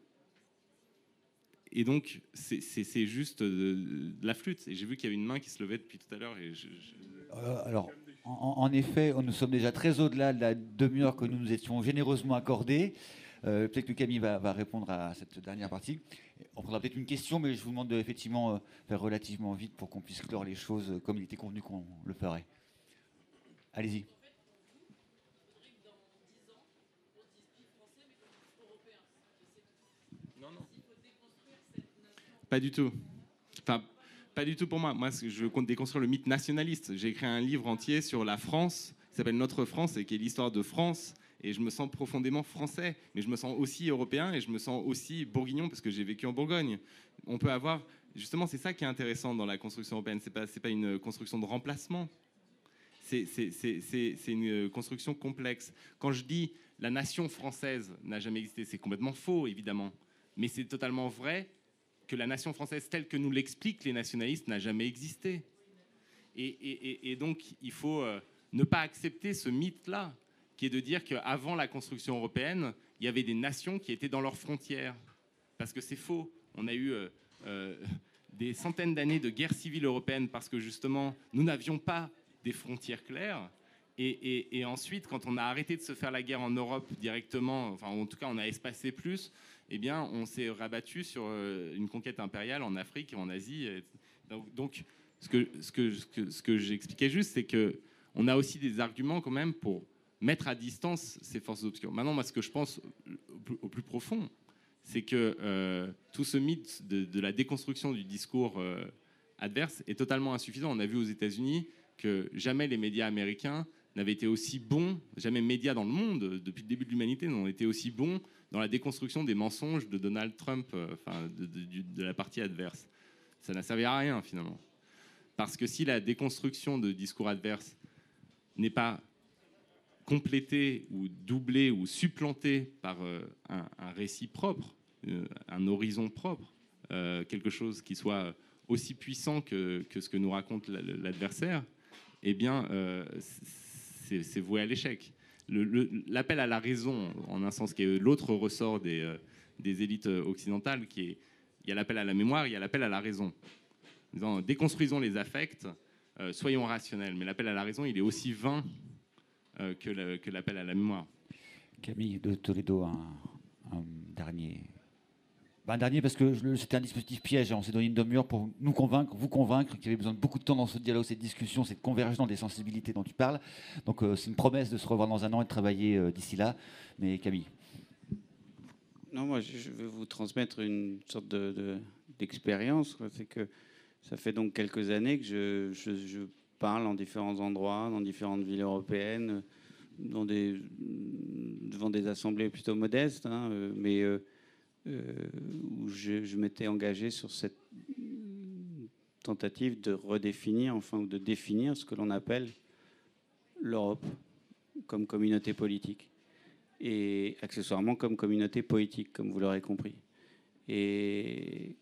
Et donc, c'est juste de, la flûte. Et j'ai vu qu'il y avait une main qui se levait depuis tout à l'heure. Euh, alors, en, effet, nous sommes déjà très au-delà de la demi-heure que nous nous étions généreusement accordée. Euh, peut-être que Camille va, répondre à cette dernière partie. On prendra peut-être une question, mais je vous demande de, effectivement euh, faire relativement vite pour qu'on puisse clore les choses comme il était convenu qu'on le ferait. Allez-y. Non, non. Pas du tout. Enfin, pas du tout pour moi. Moi, je compte déconstruire le mythe nationaliste. J'ai écrit un livre entier sur la France, qui s'appelle Notre France, et qui est l'histoire de France. Et je me sens profondément français, mais je me sens aussi européen et je me sens aussi bourguignon parce que j'ai vécu en Bourgogne. On peut avoir, justement, c'est ça qui est intéressant dans la construction européenne. C'est pas, pas une construction de remplacement c'est une construction complexe. Quand je dis la nation française n'a jamais existé, c'est complètement faux, évidemment. Mais c'est totalement vrai que la nation française, telle que nous l'expliquent les nationalistes, n'a jamais existé. Et, donc, il faut euh, ne pas accepter ce mythe-là, qui est de dire qu'avant la construction européenne, il y avait des nations qui étaient dans leurs frontières. Parce que c'est faux. On a eu euh, euh, des centaines d'années de guerre civile européenne parce que justement, nous n'avions pas des frontières claires. Et, ensuite, quand on a arrêté de se faire la guerre en Europe directement, enfin en tout cas on a espacé plus, eh bien on s'est rabattu sur euh, une conquête impériale en Afrique et en Asie. Donc, ce que, ce que, j'expliquais juste, c'est que on a aussi des arguments quand même pour mettre à distance ces forces obscures. Maintenant, ce que je pense au plus, profond, c'est que euh, tout ce mythe de, la déconstruction du discours euh, adverse est totalement insuffisant. On a vu aux États-Unis que jamais les médias américains n'avaient été aussi bons, jamais médias dans le monde, depuis le début de l'humanité, n'ont été aussi bons dans la déconstruction des mensonges de Donald Trump, euh, enfin, de, la partie adverse. Ça n'a servi à rien, finalement. Parce que si la déconstruction de discours adverses n'est pas complétée ou doublée ou supplantée par euh, un, récit propre, euh, un horizon propre, quelque chose qui soit aussi puissant que, que ce que nous raconte l'adversaire, eh bien, euh, c'est voué à l'échec. L'appel à la raison, en un sens, qui est l'autre ressort des, euh, des, élites occidentales, qui est, il y a l'appel à la mémoire, il y a l'appel à la raison. disant déconstruisons les affects, soyons rationnels. Mais l'appel à la raison, il est aussi vain que l'appel à la mémoire. Camille de Toledo, un dernier un dernier, parce que c'était un dispositif piège. On s'est donné une demi-heure pour nous convaincre, vous convaincre qu'il y avait besoin de beaucoup de temps dans ce dialogue, cette discussion, cette convergence des sensibilités dont tu parles. Donc euh, c'est une promesse de se revoir dans un an et de travailler euh, d'ici là. Mais Camille Non, moi je vais vous transmettre une sorte d'expérience. De, c'est que ça fait donc quelques années que je, parle en différents endroits, dans différentes villes européennes, des, devant des assemblées plutôt modestes, hein, euh, mais euh, où je, m'étais engagé sur cette tentative de redéfinir, enfin, ou de définir ce que l'on appelle l'Europe comme communauté politique et accessoirement comme communauté poétique, comme vous l'aurez compris. Et,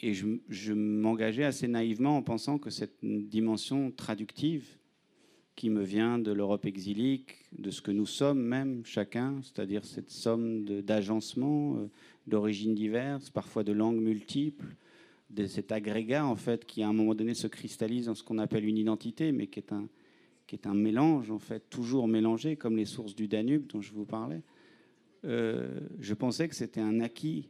et je, m'engageais assez naïvement en pensant que cette dimension traductive qui me vient de l'Europe exilique, de ce que nous sommes même chacun, c'est-à-dire cette somme d'agencements, euh, d'origines diverses, parfois de langues multiples, de cet agrégat en fait qui à un moment donné se cristallise dans ce qu'on appelle une identité, mais qui est un, qui est un mélange en fait, toujours mélangé, comme les sources du Danube dont je vous parlais. Euh, je pensais que c'était un acquis.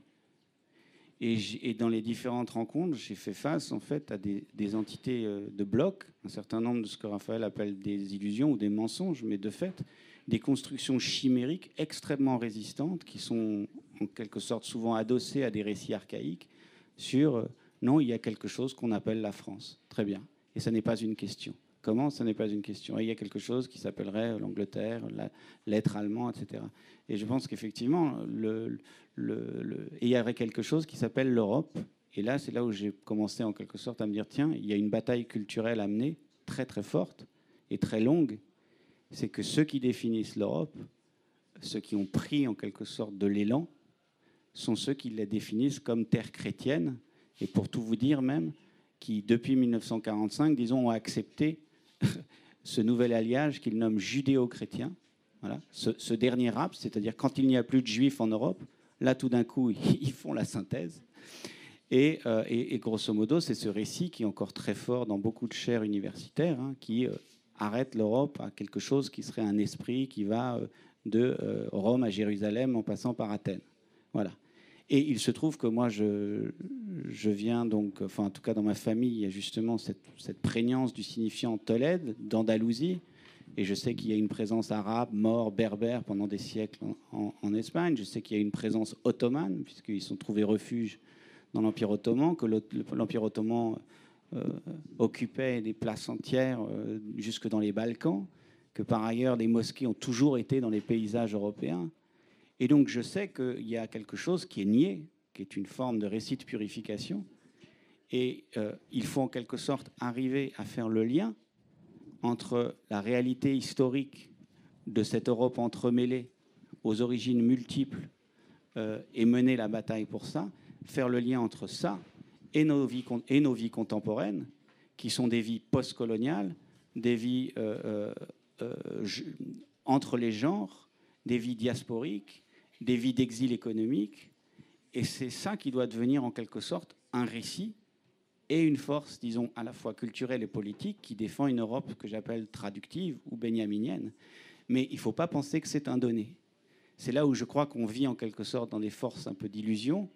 Et, dans les différentes rencontres, j'ai fait face en fait à des, entités euh, de blocs, un certain nombre de ce que Raphaël appelle des illusions ou des mensonges, mais de fait, des constructions chimériques extrêmement résistantes qui sont en quelque sorte souvent adossées à des récits archaïques sur euh, non, il y a quelque chose qu'on appelle la France. Très bien. Et ça n'est pas une question. Comment Ce n'est pas une question. Il y a quelque chose qui s'appellerait l'Angleterre, l'être allemand, etc. Et je pense qu'effectivement, il y aurait quelque chose qui s'appelle l'Europe. Et là, c'est là où j'ai commencé en quelque sorte à me dire, tiens, il y a une bataille culturelle à mener, très très forte et très longue. C'est que ceux qui définissent l'Europe, ceux qui ont pris en quelque sorte de l'élan, sont ceux qui la définissent comme terre chrétienne, et pour tout vous dire même, qui depuis 1945, disons, ont accepté ce nouvel alliage qu'ils nomment judéo-chrétien. Voilà. Ce, dernier rap, c'est-à-dire quand il n'y a plus de juifs en Europe, là tout d'un coup, ils font la synthèse. Euh, et, grosso modo, c'est ce récit qui est encore très fort dans beaucoup de chaires universitaires, hein, qui euh, arrête l'Europe à quelque chose qui serait un esprit qui va euh, de Rome à Jérusalem en passant par Athènes. Voilà. Et il se trouve que moi, je, viens donc, enfin en tout cas dans ma famille, il y a justement cette, cette prégnance du signifiant Tolède, d'Andalousie. Et je sais qu'il y a une présence arabe, mort, berbère pendant des siècles en, Espagne. Je sais qu'il y a une présence ottomane, puisqu'ils sont trouvés refuge dans l'Empire ottoman, que l'Empire ottoman euh, occupait des places entières euh, jusque dans les Balkans, que par ailleurs les mosquées ont toujours été dans les paysages européens. Et donc je sais qu'il y a quelque chose qui est nié, qui est une forme de récit de purification. Et euh, il faut en quelque sorte arriver à faire le lien entre la réalité historique de cette Europe entremêlée aux origines multiples euh, et mener la bataille pour ça, faire le lien entre ça et nos vies, et nos vies contemporaines, qui sont des vies postcoloniales, des vies euh, entre les genres, des vies diasporiques, des vies d'exil économique. Et c'est ça qui doit devenir en quelque sorte un récit et une force, disons, à la fois culturelle et politique qui défend une Europe que j'appelle traductive ou benjaminienne. Mais il ne faut pas penser que c'est un donné. C'est là où je crois qu'on vit en quelque sorte dans des forces un peu d'illusion.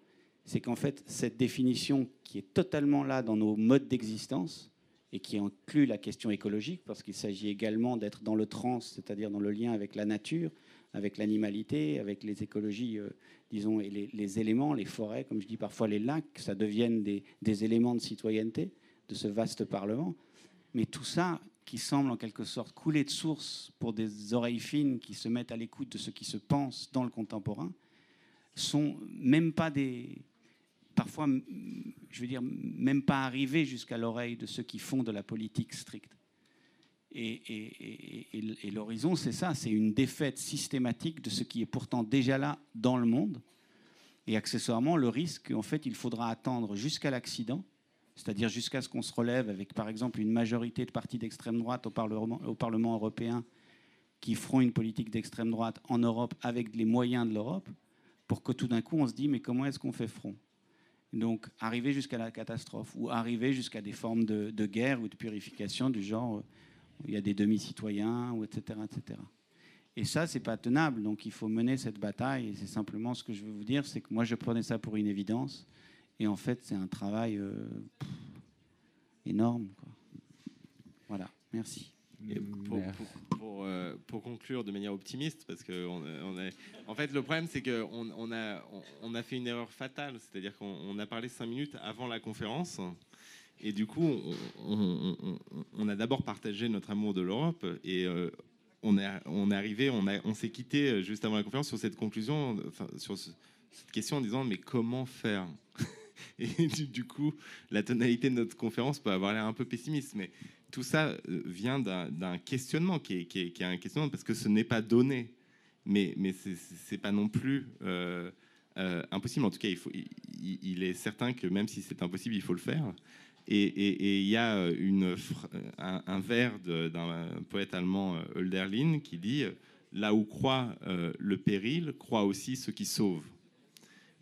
C'est qu'en fait, cette définition qui est totalement là dans nos modes d'existence et qui inclut la question écologique, parce qu'il s'agit également d'être dans le trans, c'est-à-dire dans le lien avec la nature, avec l'animalité, avec les écologies, euh, disons, et les, éléments, les forêts, comme je dis parfois les lacs, ça devienne des, des, éléments de citoyenneté de ce vaste Parlement. Mais tout ça qui semble en quelque sorte couler de source pour des oreilles fines qui se mettent à l'écoute de ce qui se pense dans le contemporain, sont même pas des, parfois, je veux dire, même pas arrivés jusqu'à l'oreille de ceux qui font de la politique stricte. Et, l'horizon, c'est ça, c'est une défaite systématique de ce qui est pourtant déjà là dans le monde. Et accessoirement, le risque, en fait, il faudra attendre jusqu'à l'accident, c'est-à-dire jusqu'à ce qu'on se relève avec, par exemple, une majorité de partis d'extrême droite au Parlement, européen qui feront une politique d'extrême droite en Europe avec les moyens de l'Europe, pour que tout d'un coup, on se dise, mais comment est-ce qu'on fait front? Donc, arriver jusqu'à la catastrophe ou arriver jusqu'à des formes de, de, guerre ou de purification du genre, euh, il y a des demi-citoyens, etc., etc. Et ça, c'est pas tenable. Donc, il faut mener cette bataille. Et c'est simplement ce que je veux vous dire, c'est que moi, je prenais ça pour une évidence. Et en fait, c'est un travail euh, pff, énorme. Quoi. Voilà. Merci. Pour, pour, pour, euh, pour, conclure de manière optimiste, parce que on, on est, en fait, le problème, c'est qu'on on a, on, a fait une erreur fatale, c'est-à-dire qu'on a parlé cinq minutes avant la conférence, et du coup, on, a d'abord partagé notre amour de l'Europe, et euh, on, est, arrivé, on, s'est quitté juste avant la conférence sur cette conclusion, sur ce, cette question en disant mais comment faire? Et du, coup, la tonalité de notre conférence peut avoir l'air un peu pessimiste, mais tout ça euh, vient d'un questionnement qui est, un questionnement parce que ce n'est pas donné, mais, mais c'est pas non plus euh, euh, impossible. En tout cas, il, est certain que même si c'est impossible, il faut le faire. Et il y a une, un, un vers d'un poète allemand, Hölderlin, qui dit Là où croit euh, le péril, croit aussi ce qui sauve.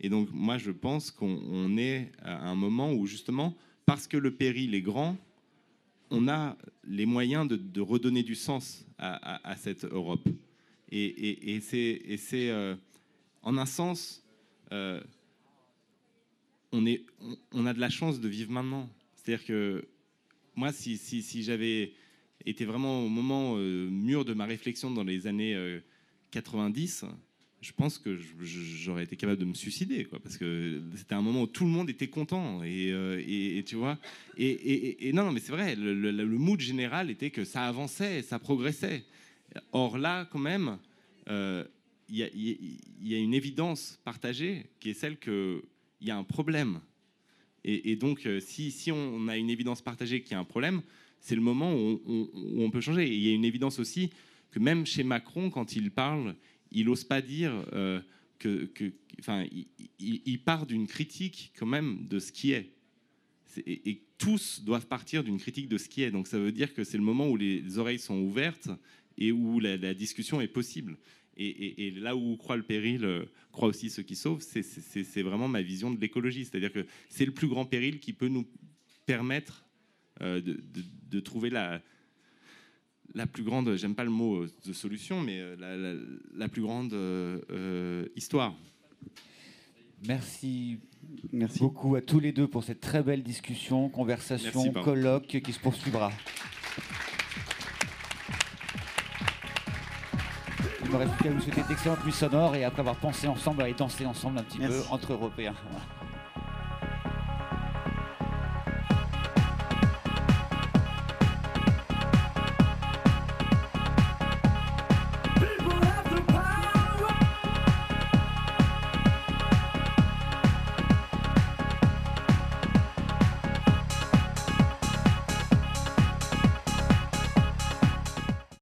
Et donc, moi, je pense qu'on est à un moment où, justement, parce que le péril est grand, on a les moyens de, redonner du sens à, cette Europe. Et, c'est, euh, en un sens, euh, on, a de la chance de vivre maintenant. C'est-à-dire que moi, si, j'avais été vraiment au moment euh, mûr de ma réflexion dans les années 90, je pense que j'aurais été capable de me suicider, parce que c'était un moment où tout le monde était content, et, euh, tu vois, et, non, non mais c'est vrai, le, mood général était que ça avançait, ça progressait. Or là, quand même, il euh, y, a une évidence partagée qui est celle qu'il y a un problème. Et, donc, euh, si, on a une évidence partagée qu'il y a un problème, c'est le moment où on, peut changer. Et il y a une évidence aussi que même chez Macron, quand il parle, il n'ose pas dire euh, que, enfin, il, part d'une critique quand même de ce qui est. et, tous doivent partir d'une critique de ce qui est. Donc ça veut dire que c'est le moment où les oreilles sont ouvertes et où la discussion est possible. Et, et, et, là où croit le péril, euh, croit aussi ceux qui sauvent, c'est vraiment ma vision de l'écologie. C'est-à-dire que c'est le plus grand péril qui peut nous permettre euh, de, de, de, trouver la, la plus grande, j'aime pas le mot de solution, mais la, la, la plus grande euh, histoire. Merci. Merci beaucoup à tous les deux pour cette très belle discussion, conversation, Merci, colloque qui se poursuivra. Me reste plus qu'à vous souhaiter d'excellentes nuits sonores et après avoir pensé ensemble, aller danser ensemble un petit Merci. peu entre Européens. Voilà.